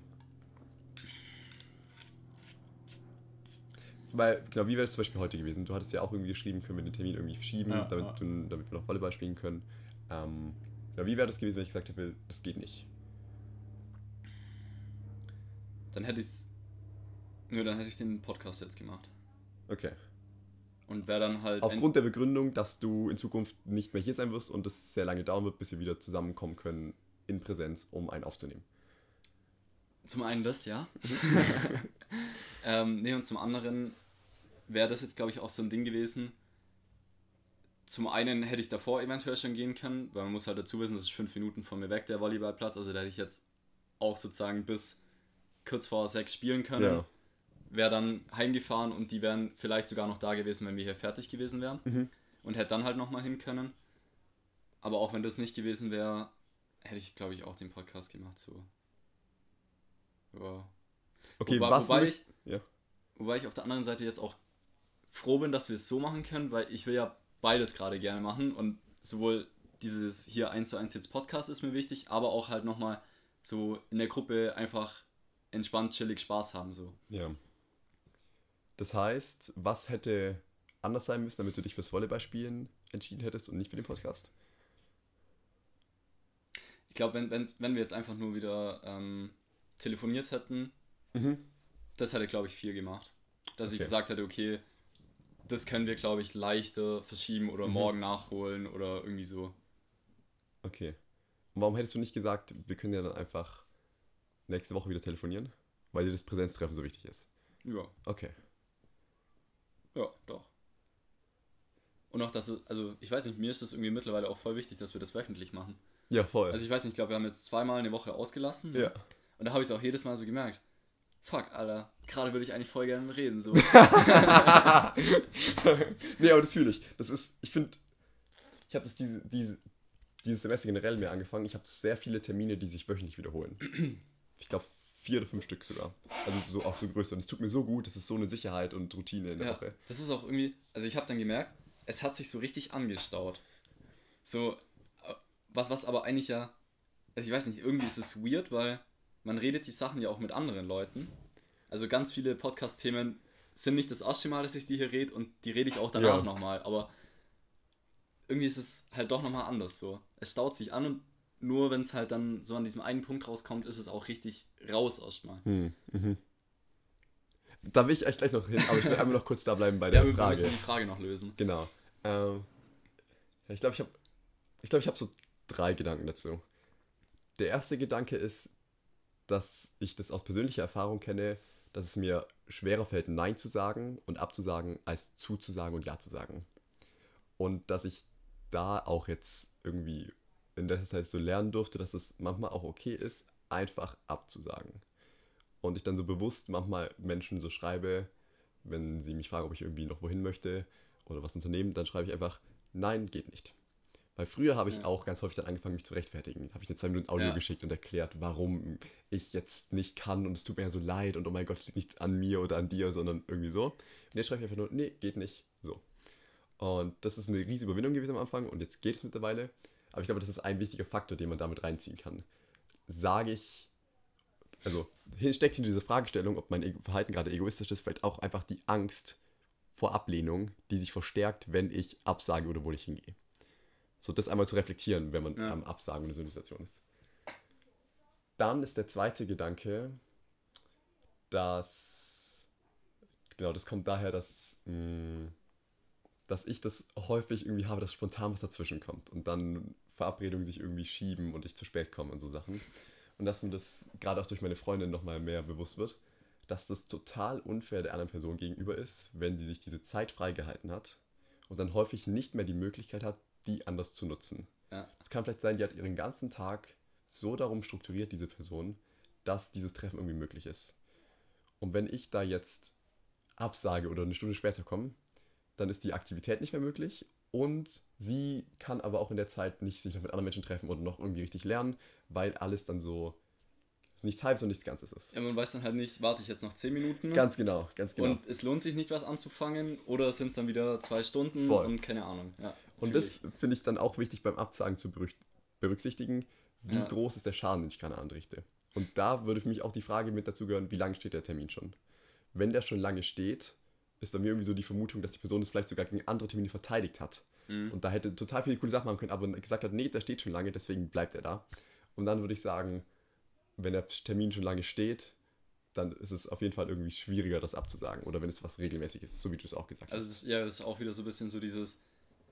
Weil, genau, wie wäre es zum Beispiel heute gewesen? Du hattest ja auch irgendwie geschrieben, können wir den Termin irgendwie verschieben, Ja, damit, ja. Du, damit wir noch Volleyball spielen können. Ähm, ja, wie wäre das gewesen, wenn ich gesagt hätte, das geht nicht? Dann hätte ich's. Nö, dann hätte ich den Podcast jetzt gemacht. Okay. Und wäre dann halt. Aufgrund der Begründung, dass du in Zukunft nicht mehr hier sein wirst und es sehr lange dauern wird, bis wir wieder zusammenkommen können in Präsenz, um einen aufzunehmen. Zum einen das, ja. *laughs* *laughs* ähm, nee, und zum anderen wäre das jetzt, glaube ich, auch so ein Ding gewesen. Zum einen hätte ich davor eventuell schon gehen können, weil man muss halt dazu wissen, das ist fünf Minuten von mir weg, der Volleyballplatz. Also da hätte ich jetzt auch sozusagen bis kurz vor sechs spielen können. Ja. Wäre dann heimgefahren und die wären vielleicht sogar noch da gewesen, wenn wir hier fertig gewesen wären. Mhm. Und hätte dann halt nochmal hin können. Aber auch wenn das nicht gewesen wäre, hätte ich, glaube ich, auch den Podcast gemacht. So. Ja. Okay, Wobei- was wobei müsst- ja. Wobei ich auf der anderen Seite jetzt auch froh bin, dass wir es so machen können, weil ich will ja beides gerade gerne machen und sowohl dieses hier 1 zu 1 jetzt Podcast ist mir wichtig, aber auch halt nochmal so in der Gruppe einfach entspannt, chillig Spaß haben so. Ja. Das heißt, was hätte anders sein müssen, damit du dich fürs Volleyballspielen entschieden hättest und nicht für den Podcast? Ich glaube, wenn, wenn wir jetzt einfach nur wieder ähm, telefoniert hätten, Mhm. das hätte, glaube ich, viel gemacht. Dass ich Okay. gesagt hätte, okay, das können wir, glaube ich, leichter verschieben oder Mhm. morgen nachholen oder irgendwie so. Okay. Und warum hättest du nicht gesagt, wir können ja dann einfach nächste Woche wieder telefonieren? Weil dir das Präsenztreffen so wichtig ist. Ja. Okay. Ja, doch. Und auch, dass es, also ich weiß nicht, mir ist das irgendwie mittlerweile auch voll wichtig, dass wir das wöchentlich machen. Ja, voll. Also ich weiß nicht, ich glaube, wir haben jetzt zweimal eine Woche ausgelassen. ne? ja. Und da habe ich es auch jedes Mal so gemerkt. Fuck, Alter, gerade würde ich eigentlich voll gerne reden. So. *laughs* nee, aber das fühle ich. Das ist, ich finde, ich habe das diese, diese, dieses Semester generell mehr angefangen. Ich habe sehr viele Termine, die sich wöchentlich wiederholen. Ich glaube, vier oder fünf Stück sogar. Also so auch so größer. Und es tut mir so gut, das ist so eine Sicherheit und Routine in der ja, Woche. das ist auch irgendwie, also ich habe dann gemerkt, es hat sich so richtig angestaut. So, äh, was, was aber eigentlich ja, also ich weiß nicht, irgendwie ist es weird, weil man redet die Sachen ja auch mit anderen Leuten. Also ganz viele Podcast-Themen sind nicht das erste Mal, dass ich die hier rede und die rede ich auch danach Ja. nochmal, aber irgendwie ist es halt doch nochmal anders so. Es staut sich an und nur wenn es halt dann so an diesem einen Punkt rauskommt, ist es auch richtig raus erstmal. Hm, mhm. Da will ich echt gleich noch hin, aber ich will einmal noch kurz da bleiben bei *laughs* Ja, der wir Frage. müssen die Frage noch lösen. Genau. Ähm, ja, ich glaube, ich habe ich glaub, ich hab so drei Gedanken dazu. Der erste Gedanke ist, dass ich das aus persönlicher Erfahrung kenne, dass es mir schwerer fällt, Nein zu sagen und abzusagen, als zuzusagen und Ja zu sagen. Und dass ich da auch jetzt irgendwie in letzter Zeit so lernen durfte, dass es manchmal auch okay ist, einfach abzusagen. Und ich dann so bewusst manchmal Menschen so schreibe, wenn sie mich fragen, ob ich irgendwie noch wohin möchte oder was unternehmen, dann schreibe ich einfach, nein, geht nicht. Weil früher habe ich ja. auch ganz häufig dann angefangen, mich zu rechtfertigen. Habe ich eine zwei Minuten Audio ja. geschickt und erklärt, warum ich jetzt nicht kann und es tut mir ja so leid und oh mein Gott, es liegt nicht an mir oder an dir, sondern irgendwie so. Und jetzt schreibe ich einfach nur, nee, geht nicht. So. Und das ist eine riesige Überwindung gewesen am Anfang und jetzt geht es mittlerweile. Aber ich glaube, das ist ein wichtiger Faktor, den man damit reinziehen kann. Sage ich, also steckt hinter diese Fragestellung, ob mein Verhalten gerade egoistisch ist, vielleicht auch einfach die Angst vor Ablehnung, die sich verstärkt, wenn ich absage oder wo ich hingehe. So das einmal zu reflektieren, wenn man ja. am Absagen in so einer Situation ist. Dann ist der zweite Gedanke, dass, genau, das kommt daher, dass, mh, mm, dass ich das häufig irgendwie habe, dass spontan was dazwischen kommt und dann Verabredungen sich irgendwie schieben und ich zu spät komme und so Sachen. Und dass mir das gerade auch durch meine Freundin nochmal mehr bewusst wird, dass das total unfair der anderen Person gegenüber ist, wenn sie sich diese Zeit freigehalten hat und dann häufig nicht mehr die Möglichkeit hat, die anders zu nutzen. Ja. Es kann vielleicht sein, die hat ihren ganzen Tag so darum strukturiert, diese Person, dass dieses Treffen irgendwie möglich ist. Und wenn ich da jetzt absage oder eine Stunde später komme, dann ist die Aktivität nicht mehr möglich und sie kann aber auch in der Zeit nicht sich noch mit anderen Menschen treffen oder noch irgendwie richtig lernen, weil alles dann so nichts halbes und nichts Ganzes ist. Ja, man weiß dann halt nicht, warte ich jetzt noch 10 Minuten? Ganz genau, ganz genau. Und es lohnt sich nicht, was anzufangen oder sind es dann wieder zwei Stunden Voll. und keine Ahnung. Ja, und das finde ich dann auch wichtig beim Absagen zu berücksichtigen, wie ja. groß ist der Schaden, den ich gerade anrichte. Und da würde für mich auch die Frage mit dazu gehören, wie lange steht der Termin schon? Wenn der schon lange steht, ist bei mir irgendwie so die Vermutung, dass die Person das vielleicht sogar gegen andere Termine verteidigt hat. Mhm. Und da hätte total viele coole Sachen machen können, aber gesagt hat, nee, der steht schon lange, deswegen bleibt er da. Und dann würde ich sagen, wenn der Termin schon lange steht, dann ist es auf jeden Fall irgendwie schwieriger, das abzusagen. Oder wenn es was regelmäßig ist, so wie du es auch gesagt hast. Also ist, ja, das ist auch wieder so ein bisschen so dieses,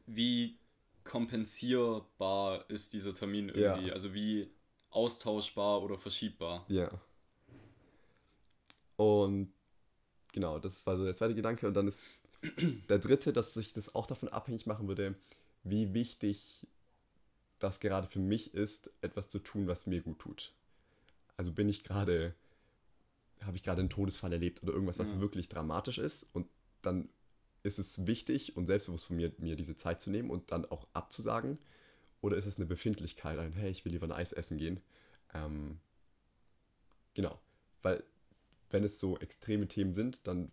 wie kompensierbar ist dieser Termin irgendwie? Ja. Also wie austauschbar oder verschiebbar? Ja. Und genau, das war so der zweite Gedanke. Und dann ist der dritte, dass sich das auch davon abhängig machen würde, wie wichtig das gerade für mich ist, etwas zu tun, was mir gut tut. Also bin ich gerade, habe ich gerade einen Todesfall erlebt oder irgendwas, was ja. wirklich dramatisch ist und dann ist es wichtig und selbstbewusst von mir, mir diese Zeit zu nehmen und dann auch abzusagen? Oder ist es eine Befindlichkeit, ein, hey, ich will lieber ein Eis essen gehen? Ähm, genau, weil wenn es so extreme Themen sind, dann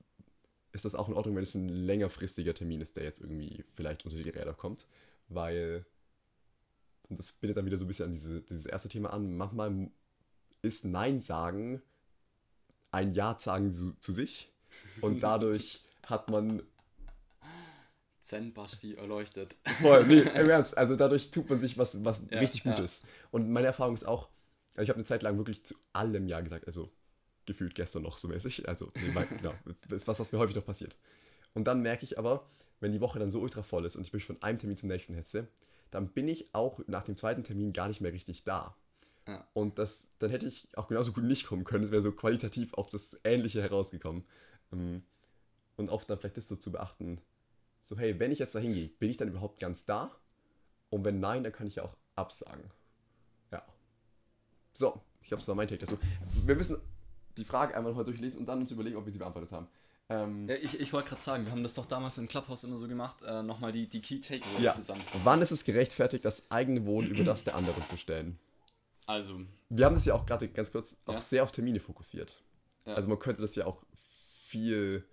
ist das auch in Ordnung, wenn es ein längerfristiger Termin ist, der jetzt irgendwie vielleicht unter die Räder kommt, weil, und das bindet dann wieder so ein bisschen an diese, dieses erste Thema an, manchmal ist Nein sagen ein Ja sagen zu, zu sich und *laughs* dadurch hat man Zen-Basti erleuchtet. Voll, nee, *laughs* im Ernst. Also dadurch tut man sich was, was ja, richtig Gutes. Ja. Und meine Erfahrung ist auch, also ich habe eine Zeit lang wirklich zu allem Ja gesagt. Also gefühlt gestern noch so mäßig. Also, nee, genau, das ist was, was mir häufig noch passiert. Und dann merke ich aber, wenn die Woche dann so ultra voll ist und ich mich von einem Termin zum nächsten hetze, dann bin ich auch nach dem zweiten Termin gar nicht mehr richtig da. Ja. Und das, dann hätte ich auch genauso gut nicht kommen können. Es wäre so qualitativ auf das Ähnliche herausgekommen. Ähm, und oft dann vielleicht das so zu beachten, so hey, wenn ich jetzt da hingehe, bin ich dann überhaupt ganz da? Und wenn nein, dann kann ich ja auch absagen. Ja. So, ich habe es war mein Take dazu. Wir müssen die Frage einmal heute durchlesen und dann uns überlegen, ob wir sie beantwortet haben. Ähm, ja, ich ich wollte gerade sagen, wir haben das doch damals im Clubhouse immer so gemacht, äh, nochmal die, die Key Takeaways ja. zusammen. Wann ist es gerechtfertigt, das eigene Wohl über das der anderen zu stellen? Also. Wir haben das ja auch gerade ganz kurz auch ja. sehr auf Termine fokussiert. Ja. Also man könnte das ja auch viel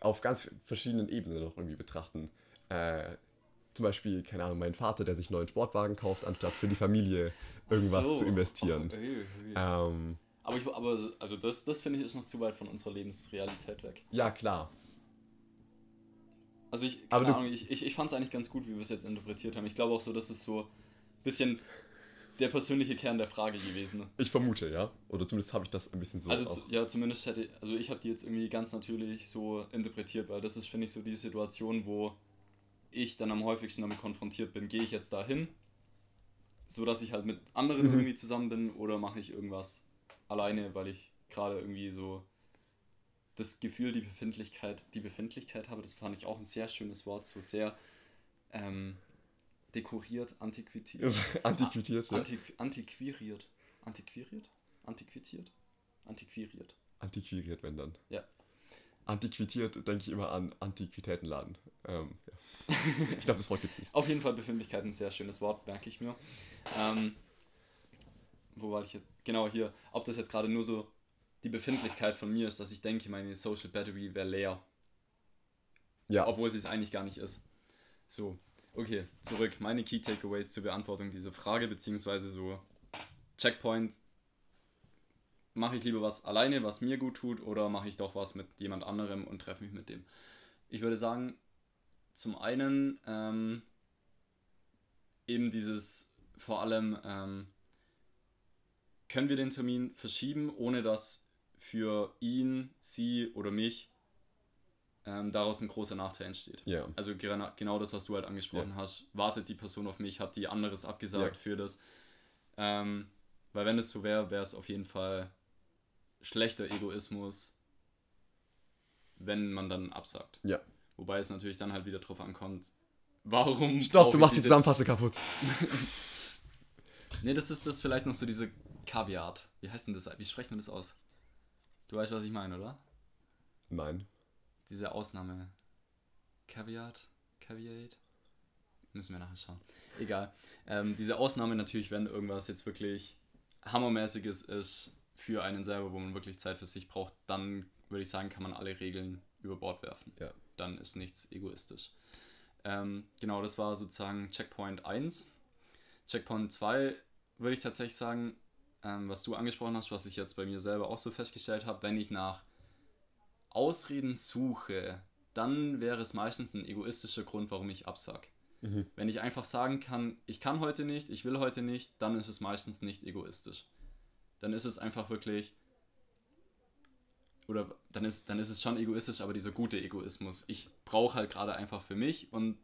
auf ganz verschiedenen Ebenen noch irgendwie betrachten. Äh, zum Beispiel, keine Ahnung, mein Vater, der sich einen neuen Sportwagen kauft, anstatt für die Familie irgendwas so. zu investieren. Oh, okay, okay. Ähm, aber, ich, aber also das, das finde ich ist noch zu weit von unserer Lebensrealität weg. Ja, klar. Also ich, keine aber Ahnung, ich, ich, ich fand es eigentlich ganz gut, wie wir es jetzt interpretiert haben. Ich glaube auch so, dass es so ein bisschen der persönliche Kern der Frage gewesen. Ich vermute, ja. Oder zumindest habe ich das ein bisschen so. Also, zu, ja, zumindest hätte. Also, ich habe die jetzt irgendwie ganz natürlich so interpretiert, weil das ist, finde ich, so die Situation, wo ich dann am häufigsten damit konfrontiert bin. Gehe ich jetzt dahin, so dass ich halt mit anderen mhm. irgendwie zusammen bin, oder mache ich irgendwas alleine, weil ich gerade irgendwie so das Gefühl, die Befindlichkeit, die Befindlichkeit habe. Das fand ich auch ein sehr schönes Wort, so sehr. Ähm, dekoriert, antiquiert. *laughs* Antiquiert, ja. Antiqu antiquiriert. Antiquiriert? Antiquiert? Antiquiriert. Antiquiriert, wenn dann. Ja. Antiquiert denke ich immer an Antiquitätenladen. Ähm, ja. *laughs* Ich glaube, das Wort gibt es nicht. Auf jeden Fall Befindlichkeit, ein sehr schönes Wort, merke ich mir. Ähm, wo war ich jetzt? Genau hier. Ob das jetzt gerade nur so die Befindlichkeit von mir ist, dass ich denke, meine Social Battery wäre leer. Ja. Obwohl sie es eigentlich gar nicht ist. So, okay, zurück. Meine Key Takeaways zur Beantwortung dieser Frage, beziehungsweise so Checkpoint. Mache ich lieber was alleine, was mir gut tut, oder mache ich doch was mit jemand anderem und treffe mich mit dem? Ich würde sagen, zum einen ähm, eben dieses vor allem, ähm, können wir den Termin verschieben, ohne dass für ihn, sie oder mich ähm, daraus ein großer Nachteil entsteht. Ja. Also gena- genau das, was du halt angesprochen Ja. hast. Wartet die Person auf mich, hat die anderes abgesagt Ja. für das. Ähm, weil wenn es so wäre, wäre es auf jeden Fall schlechter Egoismus, wenn man dann absagt. Ja. Wobei es natürlich dann halt wieder drauf ankommt, warum. Stopp, du machst die Zusammenfassung kaputt. *laughs* Nee, das ist das vielleicht noch so diese Kaviat. Wie heißt denn das? Wie spricht man das aus? Du weißt, was ich meine, oder? Nein. Diese Ausnahme. Kaviat? Caveat? Müssen wir nachher schauen. Egal. Ähm, diese Ausnahme natürlich, wenn irgendwas jetzt wirklich hammermäßiges ist für einen selber, wo man wirklich Zeit für sich braucht, dann würde ich sagen, kann man alle Regeln über Bord werfen. Ja. Dann ist nichts egoistisch. Ähm, genau, das war sozusagen Checkpoint 1. Checkpoint 2 würde ich tatsächlich sagen, ähm, was du angesprochen hast, was ich jetzt bei mir selber auch so festgestellt habe, wenn ich nach Ausreden suche, dann wäre es meistens ein egoistischer Grund, warum ich absag. Mhm. Wenn ich einfach sagen kann, ich kann heute nicht, ich will heute nicht, dann ist es meistens nicht egoistisch. Dann ist es einfach wirklich, oder dann ist, dann ist es schon egoistisch, aber dieser gute Egoismus. Ich brauche halt gerade einfach für mich und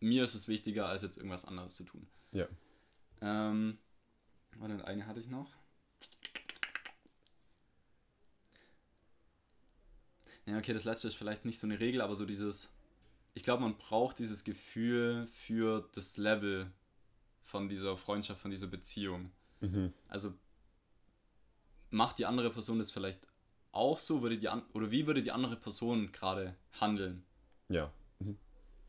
mir ist es wichtiger, als jetzt irgendwas anderes zu tun. Ja. Ähm, warte, eine hatte ich noch. Ja, okay, das letzte ist vielleicht nicht so eine Regel, aber so dieses. Ich glaube, man braucht dieses Gefühl für das Level von dieser Freundschaft, von dieser Beziehung. Mhm. Also macht die andere Person das vielleicht auch so? Würde die an oder wie würde die andere Person gerade handeln? Ja.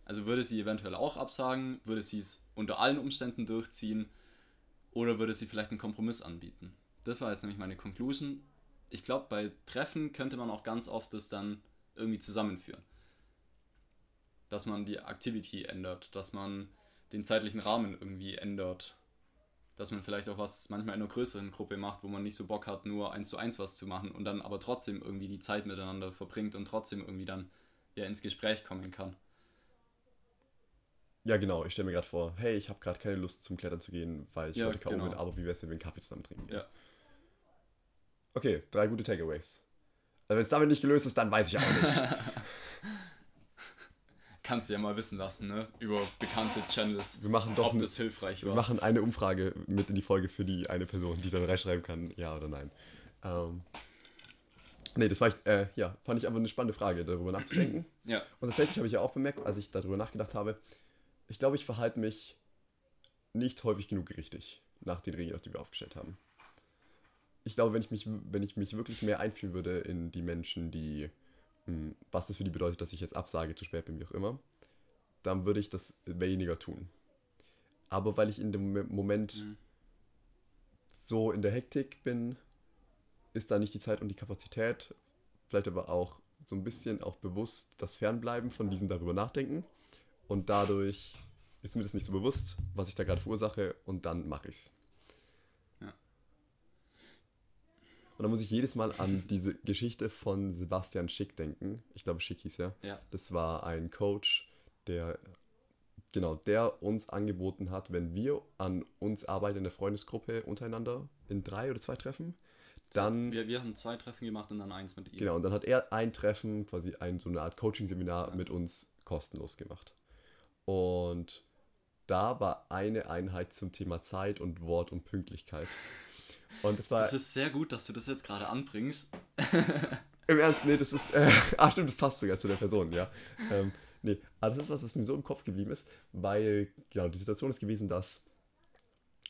Also würde sie eventuell auch absagen? Würde sie es unter allen Umständen durchziehen? Oder würde sie vielleicht einen Kompromiss anbieten? Das war jetzt nämlich meine Conclusion. Ich glaube, bei Treffen könnte man auch ganz oft das dann irgendwie zusammenführen. Dass man die Activity ändert, dass man den zeitlichen Rahmen irgendwie ändert. Dass man vielleicht auch was manchmal in einer größeren Gruppe macht, wo man nicht so Bock hat, nur eins zu eins was zu machen und dann aber trotzdem irgendwie die Zeit miteinander verbringt und trotzdem irgendwie dann ja ins Gespräch kommen kann. Ja, genau. Ich stelle mir gerade vor, hey, ich habe gerade keine Lust zum Klettern zu gehen, weil ich Ja, heute K.O. genau. bin, aber wie wär's, wenn wir einen Kaffee zusammen trinken? Ja. Okay, drei gute Takeaways. Also wenn es damit nicht gelöst ist, dann weiß ich auch nicht. *laughs* *laughs* Kannst du ja mal wissen lassen, ne? Über bekannte Channels. Wir machen doch ob ne- das hilfreich Wir war. machen eine Umfrage mit in die Folge für die eine Person, die dann reinschreiben kann, ja oder nein. Ähm, nee, das war ich, äh, ja, fand ich aber eine spannende Frage, darüber nachzudenken. Ja, Und tatsächlich habe ich ja auch bemerkt, als ich darüber nachgedacht habe, ich glaube, ich verhalte mich nicht häufig genug richtig nach den Regeln, die wir aufgestellt haben. Ich glaube, wenn ich mich, wenn ich mich wirklich mehr einfühlen würde in die Menschen, die, mh, was das für die bedeutet, dass ich jetzt absage, zu spät bin, wie auch immer, dann würde ich das weniger tun. Aber weil ich in dem Mo- Moment Mhm. so in der Hektik bin, ist da nicht die Zeit und die Kapazität, vielleicht aber auch so ein bisschen auch bewusst das Fernbleiben von diesem darüber nachdenken. Und dadurch ist mir das nicht so bewusst, was ich da gerade verursache und dann mache ich's. Ja. Und dann muss ich jedes Mal an diese Geschichte von Sebastian Schick denken. Ich glaube, Schick hieß er. ja, Das war ein Coach, der genau, der uns angeboten hat, wenn wir an uns arbeiten in der Freundesgruppe untereinander in drei oder zwei Treffen, dann wir, wir haben zwei Treffen gemacht und dann eins mit ihm. genau, und dann hat er ein Treffen, quasi ein so eine Art Coaching-Seminar Ja. mit uns kostenlos gemacht. Und da war eine Einheit zum Thema Zeit und Wort und Pünktlichkeit. Und das war Das ist sehr gut, dass du das jetzt gerade anbringst. *laughs* Im Ernst, nee, das ist. Äh, *laughs* ah, stimmt, das passt sogar zu der Person, ja. Ähm, nee, aber das ist was, was mir so im Kopf geblieben ist, weil, genau, die Situation ist gewesen, dass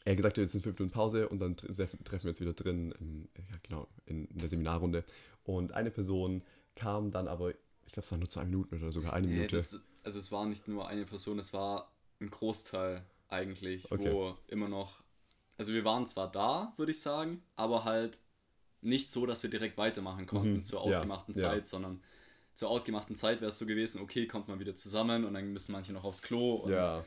er gesagt hat, jetzt sind fünf Minuten Pause und dann tre- treffen wir uns wieder drin, in, ja, genau, in, in der Seminarrunde. Und eine Person kam dann aber, ich glaube, es waren nur zwei Minuten oder sogar eine Nee, Minute. das, also es war nicht nur eine Person, es war ein Großteil eigentlich, Okay. wo immer noch. Also wir waren zwar da, würde ich sagen, aber halt nicht so, dass wir direkt weitermachen konnten Mhm, zur ja, ausgemachten ja. Zeit, sondern zur ausgemachten Zeit wäre es so gewesen, okay, kommt man wieder zusammen und dann müssen manche noch aufs Klo. Und ja,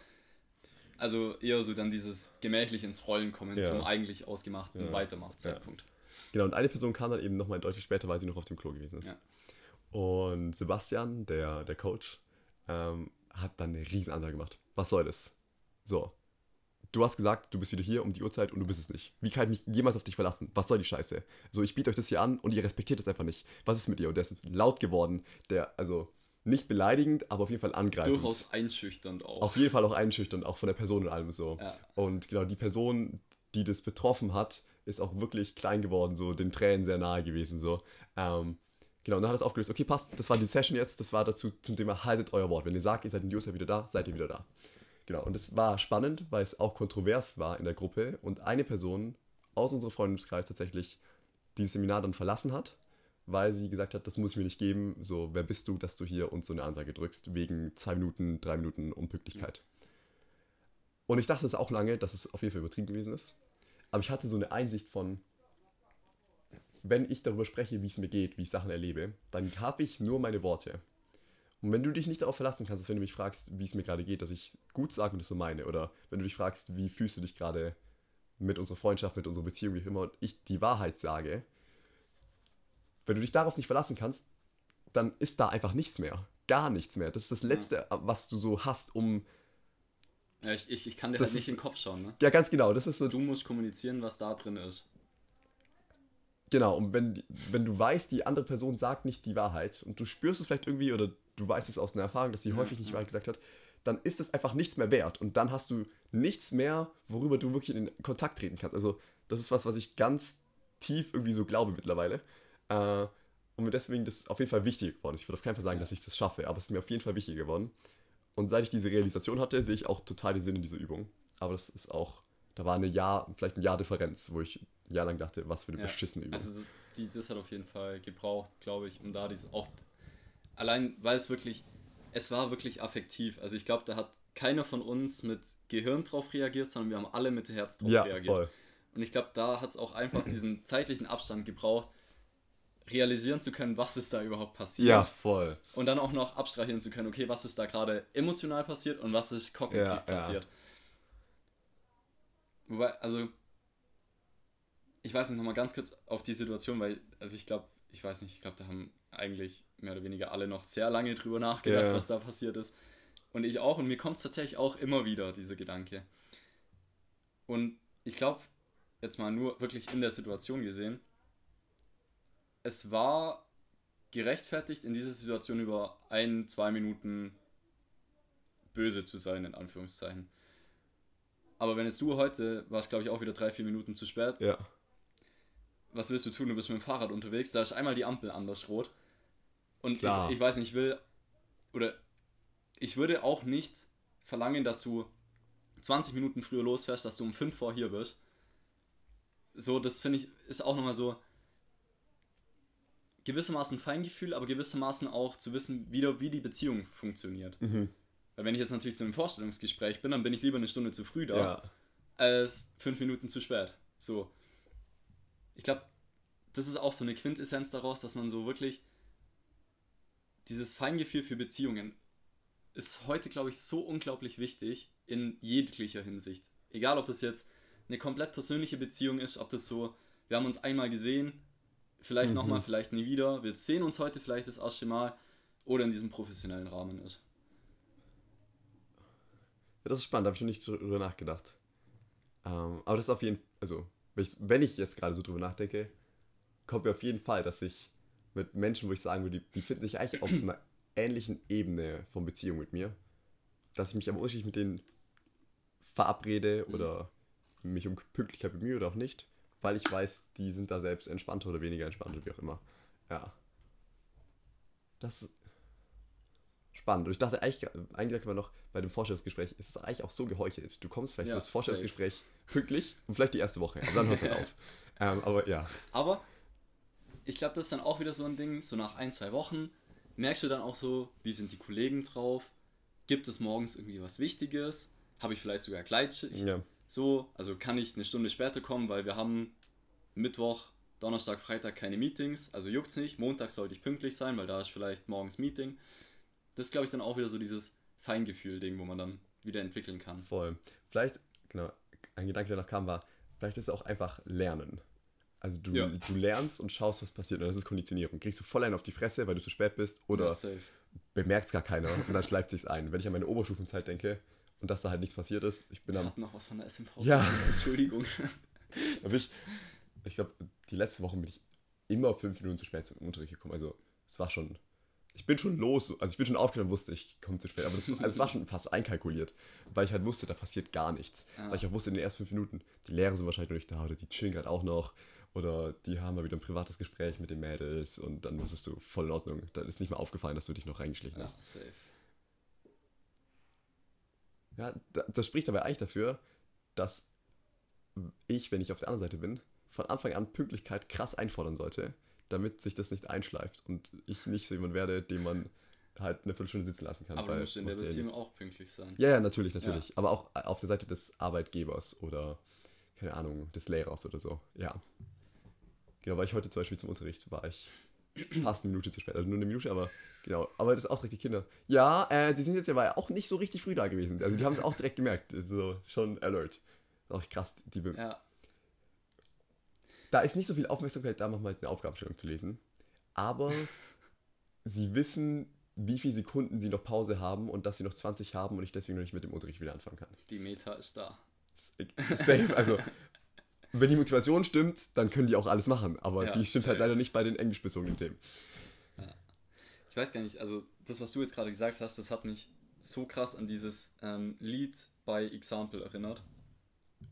Also eher so dann dieses gemächlich ins Rollen kommen Ja. zum eigentlich ausgemachten Ja. Weitermachzeitpunkt. genau. Und eine Person kam dann eben nochmal deutlich später, weil sie noch auf dem Klo gewesen ist. Ja. Und Sebastian, der, der Coach, ähm, hat dann eine riesen Ansage gemacht. Was soll das? So. Du hast gesagt, du bist wieder hier um die Uhrzeit und du bist es nicht. Wie kann ich mich jemals auf dich verlassen? Was soll die Scheiße? So, ich biete euch das hier an und ihr respektiert es einfach nicht. Was ist mit dir? Und der ist laut geworden. Der, also, nicht beleidigend, aber auf jeden Fall angreifend. Durchaus einschüchternd auch. Auf jeden Fall auch einschüchternd, auch von der Person und allem so. Ja. Und genau, die Person, die das betroffen hat, ist auch wirklich klein geworden, so den Tränen sehr nahe gewesen. So. Ähm, genau, und dann hat es aufgelöst, okay, passt, das war die Session jetzt, das war dazu zum Thema, haltet euer Wort. Wenn ihr sagt, ihr seid in die Uhrzeit wieder da, seid ihr wieder da. Genau, und es war spannend, weil es auch kontrovers war in der Gruppe und eine Person aus unserem Freundeskreis tatsächlich dieses Seminar dann verlassen hat, weil sie gesagt hat, das muss ich mir nicht geben, so, wer bist du, dass du hier uns so eine Ansage drückst, wegen zwei Minuten, drei Minuten Unpünktlichkeit. Und ich dachte es auch lange, dass es auf jeden Fall übertrieben gewesen ist. Aber ich hatte so eine Einsicht von, wenn ich darüber spreche, wie es mir geht, wie ich Sachen erlebe, dann habe ich nur meine Worte. Und wenn du dich nicht darauf verlassen kannst, dass wenn du mich fragst, wie es mir gerade geht, dass ich gut sage und das so meine, oder wenn du dich fragst, wie fühlst du dich gerade mit unserer Freundschaft, mit unserer Beziehung, wie auch immer, und ich die Wahrheit sage, wenn du dich darauf nicht verlassen kannst, dann ist da einfach nichts mehr. Gar nichts mehr. Das ist das Letzte, was du so hast, um. Ja, ich, ich, ich kann dir Das halt nicht ist- in den Kopf schauen. Ne? Ja, ganz genau. Das ist so. Du musst kommunizieren, was da drin ist. Genau, und wenn, wenn du weißt, die andere Person sagt nicht die Wahrheit und du spürst es vielleicht irgendwie oder du weißt es aus einer Erfahrung, dass sie häufig nicht die Wahrheit gesagt hat, dann ist es einfach nichts mehr wert und dann hast du nichts mehr, worüber du wirklich in Kontakt treten kannst. Also das ist was, was ich ganz tief irgendwie so glaube mittlerweile. Äh, und mir deswegen das auf jeden Fall wichtig geworden. Ich würde auf keinen Fall sagen, dass ich das schaffe, aber es ist mir auf jeden Fall wichtig geworden. Und seit ich diese Realisation hatte, sehe ich auch total den Sinn in dieser Übung. Aber das ist auch, da war eine Jahr, vielleicht ein Jahr Differenz, wo ich ein Jahr lang dachte, was für eine Ja. beschissene Übung. Also das, die, das hat auf jeden Fall gebraucht, glaube ich, um da dieses auch allein, weil es wirklich, es war wirklich affektiv. Also ich glaube, da hat keiner von uns mit Gehirn drauf reagiert, sondern wir haben alle mit Herz drauf ja, reagiert. voll. Und ich glaube, da hat es auch einfach diesen zeitlichen Abstand gebraucht, realisieren zu können, was ist da überhaupt passiert. Ja, voll. Und dann auch noch abstrahieren zu können, okay, was ist da gerade emotional passiert und was ist kognitiv Ja, ja. Wobei, also, ich weiß nicht, nochmal ganz kurz auf die Situation, weil, also ich glaube, ich weiß nicht, ich glaube, da haben eigentlich mehr oder weniger alle noch sehr lange drüber nachgedacht, Ja. was da passiert ist. Und ich auch, und mir kommt es tatsächlich auch immer wieder, dieser Gedanke. Und ich glaube, jetzt mal nur wirklich in der Situation gesehen, es war gerechtfertigt, in dieser Situation über ein, zwei Minuten böse zu sein, in Anführungszeichen. Aber wenn jetzt du heute, warst glaube ich auch wieder drei, vier Minuten zu spät, Ja. was willst du tun? Du bist mit dem Fahrrad unterwegs, da ist einmal die Ampel anders rot. Und ich, Klar. ich weiß nicht, ich will, oder ich würde auch nicht verlangen, dass du 20 Minuten früher losfährst, dass du um 5 vor hier bist. So, das finde ich, ist auch nochmal so gewissermaßen Feingefühl, aber gewissermaßen auch zu wissen, wieder, wie die Beziehung funktioniert. Mhm. Weil wenn ich jetzt natürlich zu einem Vorstellungsgespräch bin, dann bin ich lieber eine Stunde zu früh da, Ja. als fünf Minuten zu spät. So. Ich glaube, das ist auch so eine Quintessenz daraus, dass man so wirklich dieses Feingefühl für Beziehungen ist heute, glaube ich, so unglaublich wichtig in jeglicher Hinsicht. Egal, ob das jetzt eine komplett persönliche Beziehung ist, ob das so, wir haben uns einmal gesehen, vielleicht Mhm. nochmal, vielleicht nie wieder, wir sehen uns heute vielleicht das erste Mal oder in diesem professionellen Rahmen ist. Ja, das ist spannend, da habe ich noch nicht drüber nachgedacht. Ähm, aber das ist auf jeden Fall, also, wenn ich, jetzt gerade so drüber nachdenke, kommt mir auf jeden Fall, dass ich mit Menschen, wo ich sagen würde, die, die finden sich eigentlich auf einer *clears throat* ähnlichen Ebene von Beziehung mit mir, dass ich mich aber unterschiedlich mit denen verabrede oder mich um Pünktlichkeit bemühe oder auch nicht, weil ich weiß, die sind da selbst entspannter oder weniger entspannt oder wie auch immer. Ja. Das ist spannend. Und ich dachte eigentlich, eigentlich man noch bei dem Vorstellungsgespräch, ist es eigentlich auch so geheuchelt. Du kommst vielleicht Ja, für das Vorstellungsgespräch pünktlich und vielleicht die erste Woche, aber dann hörst du halt auf. *laughs* Ähm, aber ja, Aber ich glaube, das ist dann auch wieder so ein Ding, so nach ein, zwei Wochen merkst du dann auch so, wie sind die Kollegen drauf? Gibt es morgens irgendwie was Wichtiges? Habe ich vielleicht sogar Gleitschicht? Ja. So, also kann ich eine Stunde später kommen, weil wir haben Mittwoch, Donnerstag, Freitag keine Meetings, also juckt's nicht. Montag sollte ich pünktlich sein, weil da ist vielleicht morgens Meeting. Das ist, glaube ich, dann auch wieder so dieses Feingefühl-Ding, wo man dann wieder entwickeln kann. Voll. Vielleicht, genau, ein Gedanke, der noch kam, war, vielleicht ist es auch einfach Lernen. Also du, Ja. du lernst und schaust, was passiert. Und das ist Konditionierung. Kriegst du voll einen auf die Fresse, weil du zu spät bist oder Ja, safe. bemerkt gar keiner und dann schleift sich's ein. Wenn ich an meine Oberstufenzeit denke und dass da halt nichts passiert ist, ich bin Wir am noch was von der SMV. Ja. Entschuldigung. *laughs* Ich, ich glaube, die letzte Woche bin ich immer fünf Minuten zu spät zum Unterricht gekommen. Also, es war schon. Ich bin schon los, also ich bin schon aufgestanden und wusste, ich komme zu spät. Aber das, also es war schon fast einkalkuliert, weil ich halt wusste, da passiert gar nichts. Ja. Weil ich auch wusste, in den ersten fünf Minuten, die Lehrer sind wahrscheinlich noch nicht da oder die chillen gerade auch noch. Oder die haben mal wieder ein privates Gespräch mit den Mädels und dann wusstest du, voll in Ordnung. Dann ist nicht mal aufgefallen, dass du dich noch reingeschlichen Ja, hast. safe. Ja, da- das spricht aber eigentlich dafür, dass ich, wenn ich auf der anderen Seite bin, von Anfang an Pünktlichkeit krass einfordern sollte, damit sich das nicht einschleift und ich nicht so jemand werde, den man halt eine Viertelstunde sitzen lassen kann. Aber du musst in der ja Beziehung nichts. auch pünktlich sein. Ja, ja, natürlich, natürlich. Aber auch auf der Seite des Arbeitgebers oder, keine Ahnung, des Lehrers oder so. Ja. Genau, weil ich heute zum Beispiel zum Unterricht war ich fast eine Minute zu spät. Also nur eine Minute, aber genau. Aber das ist auch die Kinder. Ja, äh, die sind jetzt aber auch nicht so richtig früh da gewesen. Also die haben es auch direkt gemerkt. So, schon alert. Auch krass. Die, be- Ja, da ist nicht so viel Aufmerksamkeit da, manchmal eine Aufgabenstellung zu lesen. Aber *laughs* sie wissen, wie viele Sekunden sie noch Pause haben und dass sie noch 20 haben und ich deswegen noch nicht mit dem Unterricht wieder anfangen kann. die Meta ist da. Safe, also wenn die Motivation stimmt, dann können die auch alles machen, aber Ja, die stimmt halt leider nicht bei den englischbezogenen Themen. Ich weiß gar nicht, also das, was du jetzt gerade gesagt hast, das hat mich so krass an dieses ähm, Lied bei Example erinnert.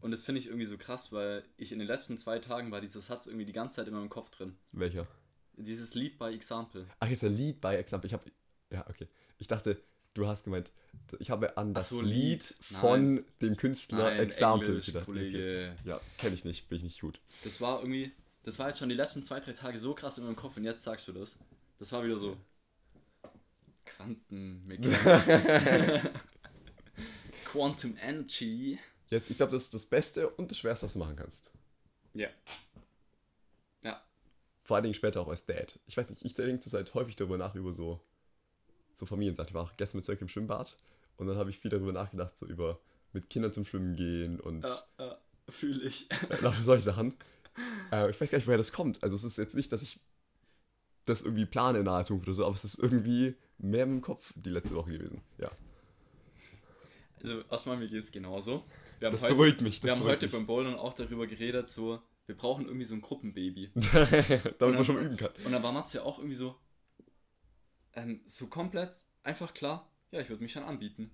Und das finde ich irgendwie so krass, weil ich in den letzten zwei Tagen war dieser Satz irgendwie die ganze Zeit in meinem Kopf drin. Welcher? Dieses Lied bei Example. Ach, jetzt ein Lied bei Example. Ich habe ja, okay. Ich dachte, du hast gemeint, ich habe an das so, Lied von dem Künstler Example Englisch, gedacht. Okay. Kollege. Ja, kenne ich nicht, bin ich nicht gut. Das war irgendwie, das war jetzt schon die letzten zwei, drei Tage so krass in meinem Kopf und jetzt sagst du das. Das war wieder so. Quantenmechanics. *laughs* Quantum Energy. Jetzt, ich glaube, das ist das Beste und das Schwerste, was du machen kannst. Ja. Ja. Vor allen Dingen später auch als Dad. Ich weiß nicht, ich denke zurzeit häufig darüber nach, über so, so Familiensachen. Ich war auch gestern mit Zirk im Schwimmbad und dann habe ich viel darüber nachgedacht, so über mit Kindern zum Schwimmen gehen und Ja, ja, fühle ich. *laughs* lauter solche Sachen. Äh, ich weiß gar nicht, woher das kommt. Also es ist jetzt nicht, dass ich das irgendwie plane in naher Zukunft oder so, aber es ist irgendwie mehr im Kopf die letzte Woche gewesen. Ja. Also erstmal, mir geht es genauso. Wir haben Das heute, beruhigt mich, das wir haben heute mich. beim Bouldern auch darüber geredet, so, wir brauchen irgendwie so ein Gruppenbaby. *laughs* Damit man dann- schon mal üben kann. Und dann war Matze auch irgendwie so, ähm, so komplett einfach klar, ja, ich würde mich schon anbieten.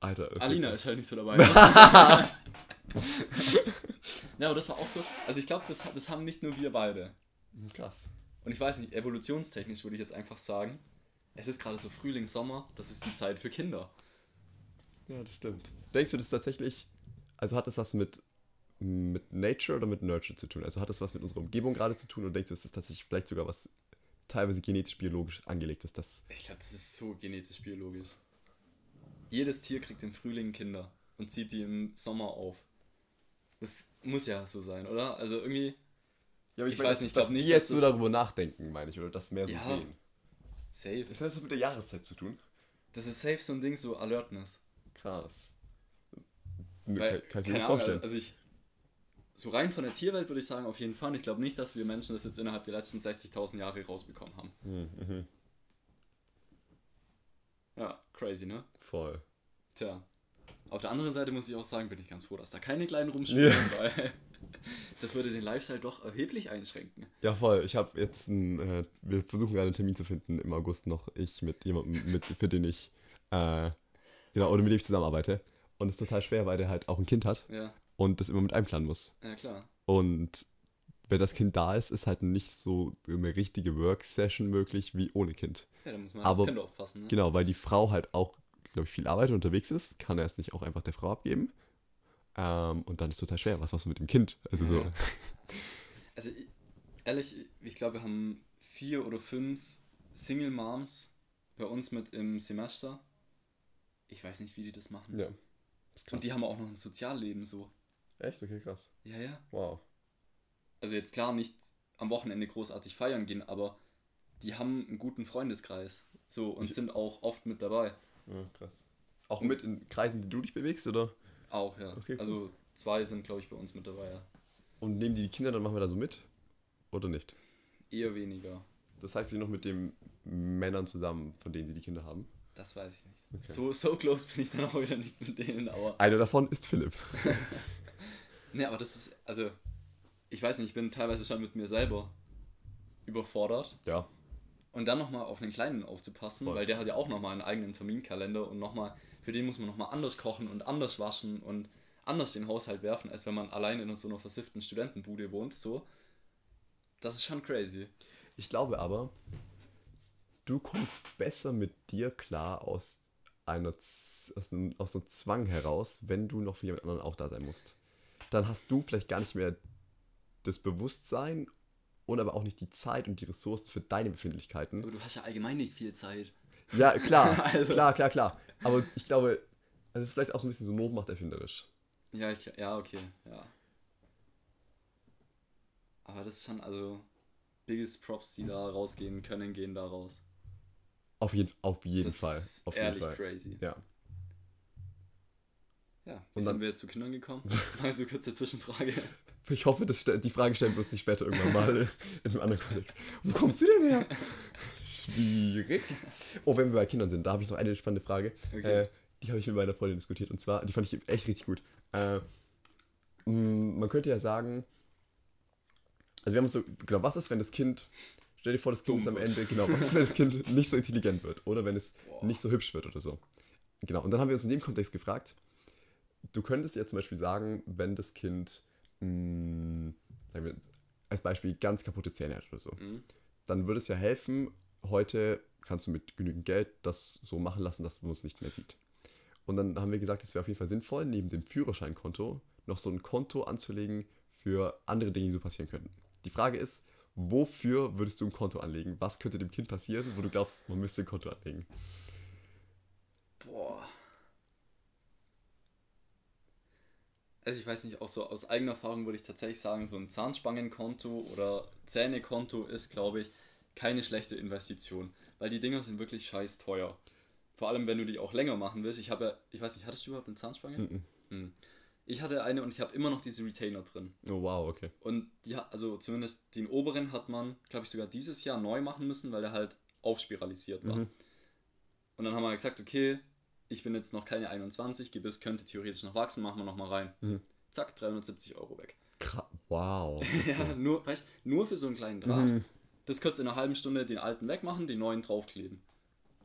Alter. okay. Alina ist halt nicht so dabei. *laughs* Ja, aber das war auch so. Also ich glaube, das, das haben nicht nur wir beide. Krass. Und ich weiß nicht, evolutionstechnisch würde ich jetzt einfach sagen, es ist gerade so Frühling, Sommer, das ist die Zeit für Kinder. Ja, das stimmt. Denkst du das tatsächlich, also hat das was mit, mit Nature oder mit Nurture zu tun? Also hat das was mit unserer Umgebung gerade zu tun oder denkst du, ist das tatsächlich vielleicht sogar was teilweise genetisch-biologisch angelegt ist? Das, Ich glaube, das ist so genetisch biologisch. Jedes Tier kriegt im Frühling Kinder und zieht die im Sommer auf. Das muss ja so sein, oder? Also irgendwie, ja, aber Ich weiß nicht, ich glaub dass nicht, jetzt so darüber nachdenken, meine ich, oder das mehr so Ja. sehen. safe. Das hat was mit der Jahreszeit zu tun? Das ist safe so ein Ding, so Alertness. Krass. Weil, kann, kann ich mir keine nicht Ahnung, vorstellen. also, also ich, so rein von der Tierwelt würde ich sagen, auf jeden Fall. Ich glaube nicht, dass wir Menschen das jetzt innerhalb der letzten 60.000 Jahre rausbekommen haben. mhm. Ja, crazy, ne? Voll. Tja. Auf der anderen Seite muss ich auch sagen, bin ich ganz froh, dass da keine kleinen rumspielen, *laughs* weil das würde den Lifestyle doch erheblich einschränken. Ja, voll. Ich habe jetzt einen, äh, wir versuchen gerade einen Termin zu finden im August noch. Ich mit jemandem, mit, für den ich, äh, genau, oder mit dem ich zusammenarbeite. Und es ist total schwer, weil der halt auch ein Kind hat Ja, und das immer mit einplanen muss. ja klar. Und wenn das Kind da ist, ist halt nicht so eine richtige Work-Session möglich wie ohne Kind. Ja, da muss man Aber- aufs Kind aufpassen. Ne? Genau, weil die Frau halt auch, glaube ich, viel arbeitet und unterwegs ist, kann er es nicht auch einfach der Frau abgeben. Ähm, und dann ist total schwer. Was machst du mit dem Kind? Also so. Ja. *laughs* Also, ich- ehrlich, ich glaube, wir haben vier oder fünf Single Moms bei uns mit im Semester. Ich weiß nicht, wie die das machen. Ja. Und die haben auch noch ein Sozialleben so. Echt? Okay, krass. Ja, ja. Wow. Also jetzt klar nicht am Wochenende großartig feiern gehen, aber die haben einen guten Freundeskreis. So und Ich- sind auch oft mit dabei. Ja, krass. Auch mit in Kreisen, denen du dich bewegst, oder? Auch, ja. Okay, cool. Also zwei sind, glaube ich, bei uns mit dabei, ja. Und nehmen die die Kinder, dann machen wir da so mit? Oder nicht? Eher weniger. Das heißt, sie noch mit den Männern zusammen, von denen sie die Kinder haben. Das weiß ich nicht. Okay. So, so close bin ich dann auch wieder nicht mit denen, aber. Einer davon ist Philipp. *laughs* Ne, aber das ist, also, ich weiß nicht, ich bin teilweise schon mit mir selber überfordert. Ja. Und dann nochmal auf den Kleinen aufzupassen, Voll. weil der hat ja auch nochmal einen eigenen Terminkalender und nochmal, für den muss man nochmal anders kochen und anders waschen und anders den Haushalt werfen, als wenn man allein in so einer versifften Studentenbude wohnt, so. Das ist schon crazy. Ich glaube aber, du kommst besser mit dir klar aus einer aus einem, aus einem Zwang heraus, wenn du noch für jemand anderen auch da sein musst. Dann hast du vielleicht gar nicht mehr das Bewusstsein und aber auch nicht die Zeit und die Ressourcen für deine Befindlichkeiten. Aber du hast ja allgemein nicht viel Zeit. Ja, klar, *laughs* Also- klar, klar, klar. Aber ich glaube, es ist vielleicht auch so ein bisschen so notmachterfinderisch. Ja, ich, ja, okay, ja. Aber das ist schon, also, biggest Props, die da rausgehen können, gehen da raus. Auf jeden, auf jeden das Fall. ist Auf jeden ehrlich Fall. crazy. Ja. Ja, wie Und sind dann- wir jetzt zu Kindern gekommen? *laughs* Also kurze Zwischenfrage. Ich hoffe, das, die Frage stellen wir uns nicht später irgendwann mal *laughs* *laughs* in einem anderen Kontext. Wo kommst du denn her? Schwierig. Oh, wenn wir bei Kindern sind, da habe ich noch eine spannende Frage. Okay. Äh, die habe ich mit meiner Freundin diskutiert und zwar, die fand ich echt richtig gut. Äh, man könnte ja sagen, also wir haben so, genau, was ist, wenn das Kind, stell dir vor, das Kind Dumm ist am wird. Ende, genau, was ist, wenn das Kind *laughs* nicht so intelligent wird oder wenn es Boah. nicht so hübsch wird oder so. Genau, und dann haben wir uns in dem Kontext gefragt, du könntest ja zum Beispiel sagen, wenn das Kind, mh, sagen wir als Beispiel, ganz kaputte Zähne hat oder so, Mhm. dann würde es ja helfen, heute kannst du mit genügend Geld das so machen lassen, dass man es nicht mehr sieht. Und dann haben wir gesagt, es wäre auf jeden Fall sinnvoll, neben dem Führerscheinkonto noch so ein Konto anzulegen für andere Dinge, die so passieren könnten. Die Frage ist, wofür würdest du ein Konto anlegen? Was könnte dem Kind passieren, wo du glaubst, man müsste ein Konto anlegen? Boah. Also ich weiß nicht, auch so aus eigener Erfahrung würde ich tatsächlich sagen, so ein Zahnspangenkonto oder Zähnekonto ist, glaube ich, keine schlechte Investition. Weil die Dinger sind wirklich scheiß teuer. Vor allem, wenn du die auch länger machen willst. Ich habe ja, ich weiß nicht, hattest du überhaupt eine Zahnspange? Mhm. Hm. Ich hatte eine und ich habe immer noch diese Retainer drin. Oh wow, okay. Und die also zumindest den oberen hat man, glaube ich, sogar dieses Jahr neu machen müssen, weil der halt aufspiralisiert war. Mhm. Und dann haben wir gesagt, okay, ich bin jetzt noch keine 21, Gebiss könnte theoretisch noch wachsen, machen wir noch mal rein. Mhm. Zack, 370 Euro weg. Wow. *laughs* Ja, nur, weißt, nur für so einen kleinen Draht. Mhm. Das du in einer halben Stunde den alten wegmachen, den neuen draufkleben.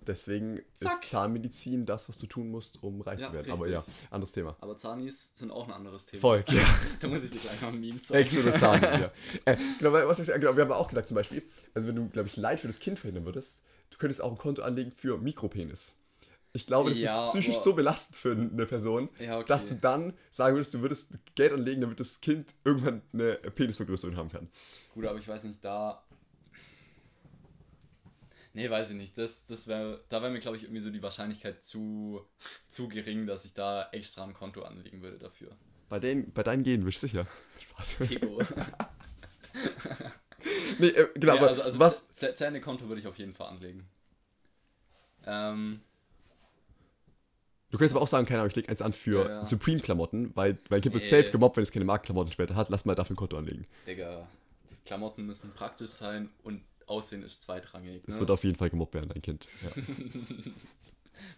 Deswegen Zack. ist Zahnmedizin das, was du tun musst, um reich Ja, zu werden. Aber richtig. ja, anderes Thema. Aber Zanis sind auch ein anderes Thema. Volk, *laughs* ja. Da muss ich dir gleich noch ein Meme zeigen. Ex oder Zahn, ja. *laughs* Äh, genau, weil, was wir, genau, wir haben auch gesagt zum Beispiel, also wenn du, glaube ich, Leid für das Kind verhindern würdest, du könntest auch ein Konto anlegen für Mikropenis. Ich glaube, das Ja, ist psychisch aber- so belastend für eine Person, Ja, okay. dass du dann sagen würdest, du würdest Geld anlegen, damit das Kind irgendwann eine Penisvergrößerung haben kann. Gut, aber ich weiß nicht, da. Nee, weiß ich nicht. Das, das wär, da wäre mir, glaube ich, irgendwie so die Wahrscheinlichkeit zu, zu gering, dass ich da extra ein Konto anlegen würde dafür. Bei, den, bei deinen Genen bist du sicher. *laughs* Spaß. Ego. *laughs* nee, äh, genau, aber also also was, Zähnekonto würde ich auf jeden Fall anlegen. Ähm, Du könntest aber auch sagen, keine Ahnung, ich lege eins an für Ja, ja. Supreme-Klamotten, weil, weil wird Nee. safe gemobbt, wenn es keine Markenklamotten später hat. Lass mal dafür ein Konto anlegen. Digga, die Klamotten müssen praktisch sein und Aussehen ist zweitrangig. Es Ne? wird auf jeden Fall gemobbt werden, dein Kind. Ja. *laughs*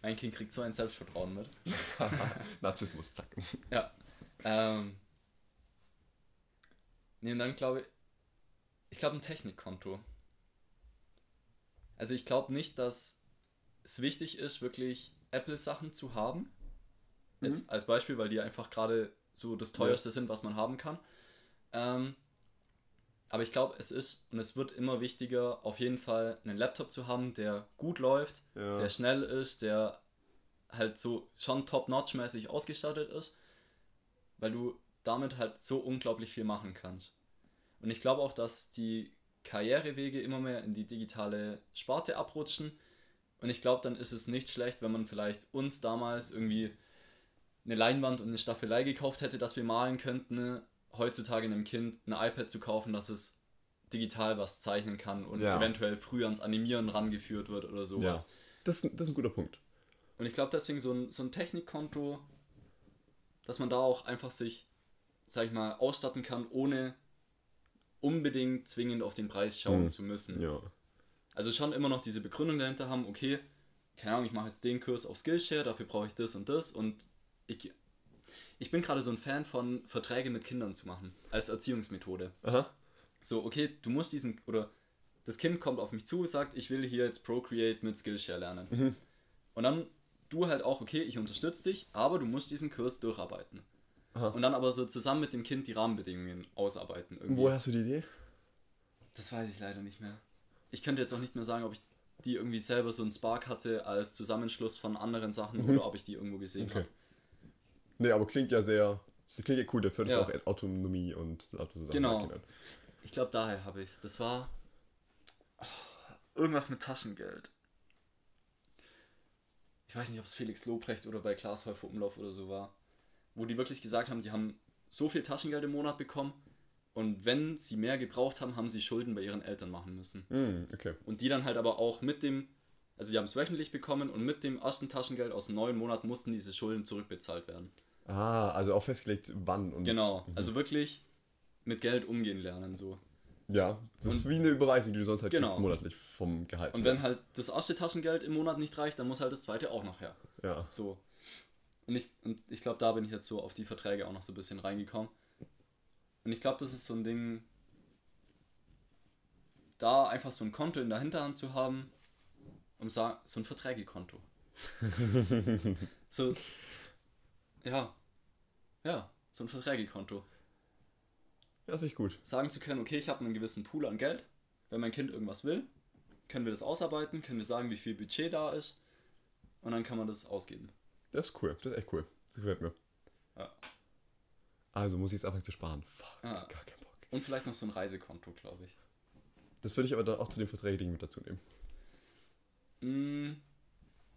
mein Kind kriegt so ein Selbstvertrauen mit. *laughs* Narzissmus, zack. Ja. Ähm. Nee, und dann glaube ich. Ich glaube ein Technikkonto. Also ich glaube nicht, dass es wichtig ist, wirklich Apple-Sachen zu haben. Jetzt als Beispiel, weil die einfach gerade so das teuerste sind, was man haben kann. Ähm, aber ich glaube, es ist und es wird immer wichtiger, auf jeden Fall einen Laptop zu haben, der gut läuft, Ja. der schnell ist, der halt so schon top-notch-mäßig ausgestattet ist, weil du damit halt so unglaublich viel machen kannst. Und ich glaube auch, dass die Karrierewege immer mehr in die digitale Sparte abrutschen. Und ich glaube, dann ist es nicht schlecht, wenn man vielleicht uns damals irgendwie eine Leinwand und eine Staffelei gekauft hätte, dass wir malen könnten, heutzutage einem Kind ein iPad zu kaufen, dass es digital was zeichnen kann und Ja. eventuell früher ans Animieren rangeführt wird oder Ja. sowas. Das, ist- das ist ein guter Punkt. Und ich glaube deswegen so ein, so ein Technikkonto, dass man da auch einfach sich, sag ich mal, ausstatten kann, ohne unbedingt zwingend auf den Preis schauen Hm. zu müssen. Ja. Also schon immer noch diese Begründung dahinter haben, okay, keine Ahnung, ich mache jetzt den Kurs auf Skillshare, dafür brauche ich das und das und ich, ich bin gerade so ein Fan von Verträge mit Kindern zu machen, als Erziehungsmethode. Aha. So, okay, du musst diesen, oder das Kind kommt auf mich zu, sagt, ich will hier jetzt Procreate mit Skillshare lernen. Mhm. Und dann du halt auch, okay, ich unterstütze dich, aber du musst diesen Kurs durcharbeiten. Aha. Und dann aber so zusammen mit dem Kind die Rahmenbedingungen ausarbeiten. Irgendwie. Woher hast du die Idee? Das weiß ich leider nicht mehr. Ich könnte jetzt auch nicht mehr sagen, ob ich die irgendwie selber so einen Spark hatte als Zusammenschluss von anderen Sachen oder ob ich die irgendwo gesehen Mhm. Okay. habe. Nee, aber klingt ja sehr. Das klingt ja cool, der fördert Ja. auch Autonomie und Auto Genau. Ich glaube, daher habe ich es. Das war oh, irgendwas mit Taschengeld. Ich weiß nicht, ob es Felix Lobrecht oder bei Klaas Häufer Umlauf oder so war. Wo die wirklich gesagt haben, die haben so viel Taschengeld im Monat bekommen und wenn sie mehr gebraucht haben, haben sie Schulden bei ihren Eltern machen müssen. Mm, okay. Und die dann halt aber auch mit dem, also die haben es wöchentlich bekommen und mit dem ersten Taschengeld aus dem neuen Monat mussten diese Schulden zurückbezahlt werden. Ah, also auch festgelegt, wann und. Genau, Mhm. also wirklich mit Geld umgehen lernen so. Ja, das ist wie eine Überweisung, die du sonst halt Genau. kriegst, monatlich vom Gehalt. Und wenn halt das erste Taschengeld im Monat nicht reicht, dann muss halt das zweite auch noch her. Ja. So. Und ich, und ich glaube, da bin ich jetzt so auf die Verträge auch noch so ein bisschen reingekommen. Und ich glaube, das ist so ein Ding, da einfach so ein Konto in der Hinterhand zu haben, um sa so ein Verträgekonto. *laughs* so, ja, ja, so ein Verträgekonto. Ja, finde ich gut. Sagen zu können, okay, ich habe einen gewissen Pool an Geld, wenn mein Kind irgendwas will, können wir das ausarbeiten, können wir sagen, wie viel Budget da ist und dann kann man das ausgeben. Das ist cool. Das ist echt cool. Das gefällt mir. Ja. Also muss ich jetzt anfangen zu sparen. Fuck, Ah. gar keinen Bock. Und vielleicht noch so ein Reisekonto, glaube ich. Das würde ich aber dann auch zu den Verträgen mit dazu nehmen. Mm,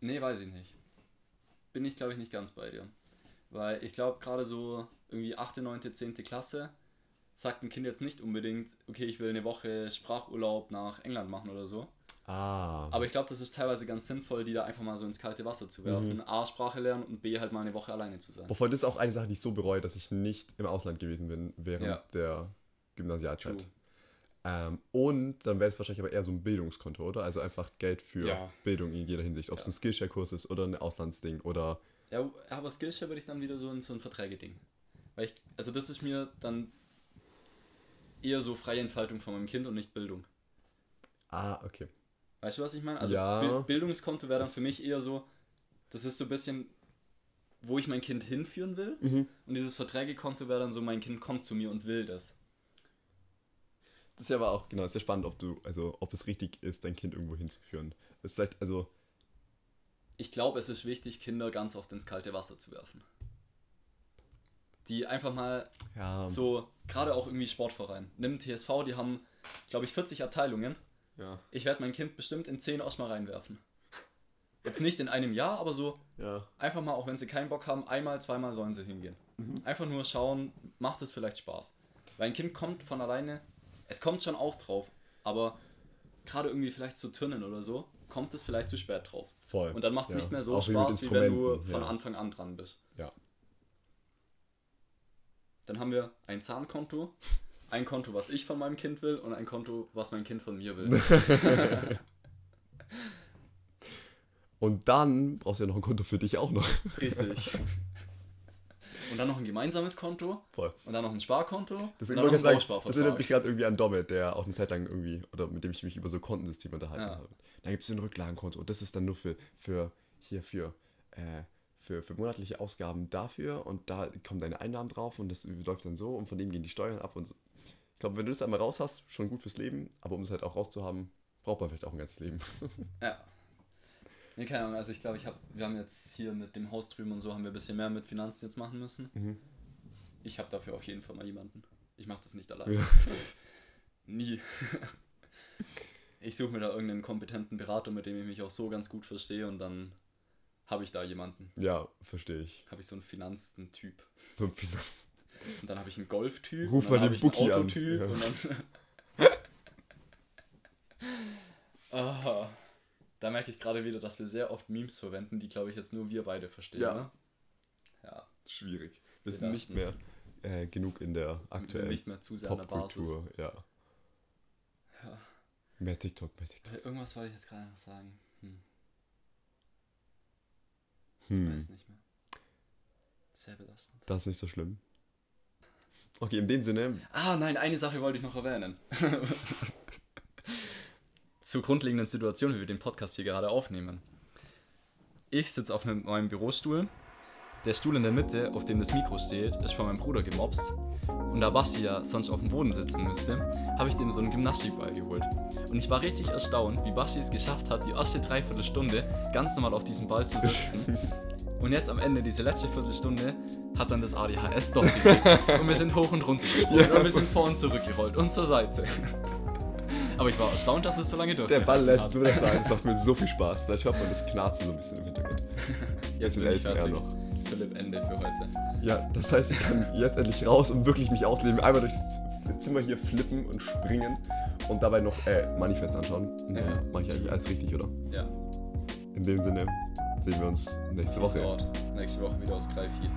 nee, weiß ich nicht. Bin ich, glaube ich, nicht ganz bei dir. Weil ich glaube, gerade so irgendwie 8., 9., 10. Klasse sagt ein Kind jetzt nicht unbedingt, okay, ich will eine Woche Sprachurlaub nach England machen oder so. Ah. Aber ich glaube, das ist teilweise ganz sinnvoll, die da einfach mal so ins kalte Wasser zu werfen. A, Sprache lernen und B, halt mal eine Woche alleine zu sein. Wovon das ist auch eine Sache, die ich so bereue, dass ich nicht im Ausland gewesen bin während Ja. der Gymnasialzeit. Ähm, und dann wäre es wahrscheinlich aber eher so ein Bildungskonto, oder? Also einfach Geld für Ja. Bildung in jeder Hinsicht. Ob es Ja. ein Skillshare-Kurs ist oder ein Auslandsding oder. Ja, aber Skillshare würde ich dann wieder so ein, so ein Verträge-Ding. Weil ich, also das ist mir dann eher so freie Entfaltung von meinem Kind und nicht Bildung. Ah, okay. Weißt du, was ich meine? Also Ja. Bil- Bildungskonto wäre dann für mich eher so, das ist so ein bisschen, wo ich mein Kind hinführen will. Mhm. Und dieses Verträgekonto wäre dann so, mein Kind kommt zu mir und will das. Das ist ja aber auch, genau, ist ja spannend, ob du, also ob es richtig ist, dein Kind irgendwo hinzuführen. Das ist vielleicht, also, Ich glaube, es ist wichtig, Kinder ganz oft ins kalte Wasser zu werfen. Die einfach mal ja. so, gerade auch irgendwie Sportverein. Nimm TSV, die haben, glaube ich, 40 Abteilungen. Ja. Ich werde mein Kind bestimmt in 10 erstmal reinwerfen. Jetzt nicht in einem Jahr, aber so Ja. einfach mal, auch wenn sie keinen Bock haben, einmal, zweimal sollen sie hingehen. Einfach nur schauen, macht es vielleicht Spaß. Weil ein Kind kommt von alleine, es kommt schon auch drauf, aber gerade irgendwie vielleicht zu Turnen oder so, kommt es vielleicht zu spät drauf. Voll. Und dann macht es Ja. nicht mehr so Auch Spaß, wie wenn du von ja. Anfang an dran bist. Ja. Dann haben wir ein Zahnkonto, ein Konto, was ich von meinem Kind will und ein Konto, was mein Kind von mir will. *laughs* Und dann brauchst du ja noch ein Konto für dich auch noch. Richtig. Und dann noch ein gemeinsames Konto Voll. und dann noch ein Sparkonto und Deswegen dann noch ein sagen, das erinnert mich Bausparvertrag. gerade irgendwie an Domme, der auch eine Zeit lang irgendwie, oder mit dem ich mich über so Kontensysteme unterhalten Ja. habe. Da gibt es ein Rücklagenkonto und das ist dann nur für, für hier für, äh, für, für monatliche Ausgaben dafür und da kommen deine Einnahmen drauf und das läuft dann so und von dem gehen die Steuern ab und so. Ich glaube, wenn du das einmal raus hast, schon gut fürs Leben, aber um es halt auch rauszuhaben, braucht man vielleicht auch ein ganzes Leben. Ja. *laughs* Nee, keine Ahnung, also ich glaube, ich hab, wir haben jetzt hier mit dem Haus drüben und so, haben wir ein bisschen mehr mit Finanzen jetzt machen müssen. Mhm. Ich habe dafür auf jeden Fall mal jemanden. Ich mache das nicht allein. Ja. *laughs* Nie. *laughs* ich suche mir da irgendeinen kompetenten Berater, mit dem ich mich auch so ganz gut verstehe und dann habe ich da jemanden. Ja, verstehe ich. Habe ich so einen Finanzen-Typ. So ein Finanz Und dann habe ich einen Golf-Typ. Ruf mal den einen Bookie an. Autotyp Ja. und dann. *laughs* Aha. Da merke ich gerade wieder, dass wir sehr oft Memes verwenden, die, glaube ich, jetzt nur wir beide verstehen. Ja. Ne? Ja. Schwierig. Wir Wir sind nicht mehr äh, genug in der Wir sind aktuellen nicht mehr zu sehr an der Basis. Ja. Ja. Mehr TikTok, mehr TikTok. Äh, Irgendwas wollte ich jetzt gerade noch sagen. Hm, Hm, Weiß nicht mehr. Sehr belastend. das ist nicht so schlimm. Okay, in dem Sinne, Ah, nein, eine Sache wollte ich noch erwähnen. *laughs* Zur grundlegenden Situation, wie wir den Podcast hier gerade aufnehmen. Ich sitze auf einem, meinem Bürostuhl. Der Stuhl in der Mitte, auf dem das Mikro steht, ist von meinem Bruder gemobst. Und da Basti ja sonst auf dem Boden sitzen müsste, habe ich dem so einen Gymnastikball geholt. Und ich war richtig erstaunt, wie Basti es geschafft hat, die erste Dreiviertelstunde ganz normal auf diesem Ball zu sitzen. *laughs* Und jetzt am Ende, diese letzte Viertelstunde, hat dann das ADHS doch gekriegt. *laughs* Und wir sind hoch und runter gesprungen. Ja. Und wir sind vor und zurück gerollt und zur Seite. Aber ich war erstaunt, dass es so lange der durchgehalten Ball lässt du das sagen, es macht mir so viel Spaß. Vielleicht hört man das Knarzen so ein bisschen im Hintergrund. *laughs* Jetzt bin in ich fertig. noch. Philipp, Ende für heute. Ja, das heißt, ich kann jetzt endlich raus und wirklich mich ausleben. Einmal durchs Zimmer hier flippen und springen und dabei noch äh, Manifest anschauen. Und dann Ja. mache ich eigentlich alles richtig, oder? Ja, In dem Sinne sehen wir uns nächste Woche. out. Nächste Woche wieder aus Greif 4.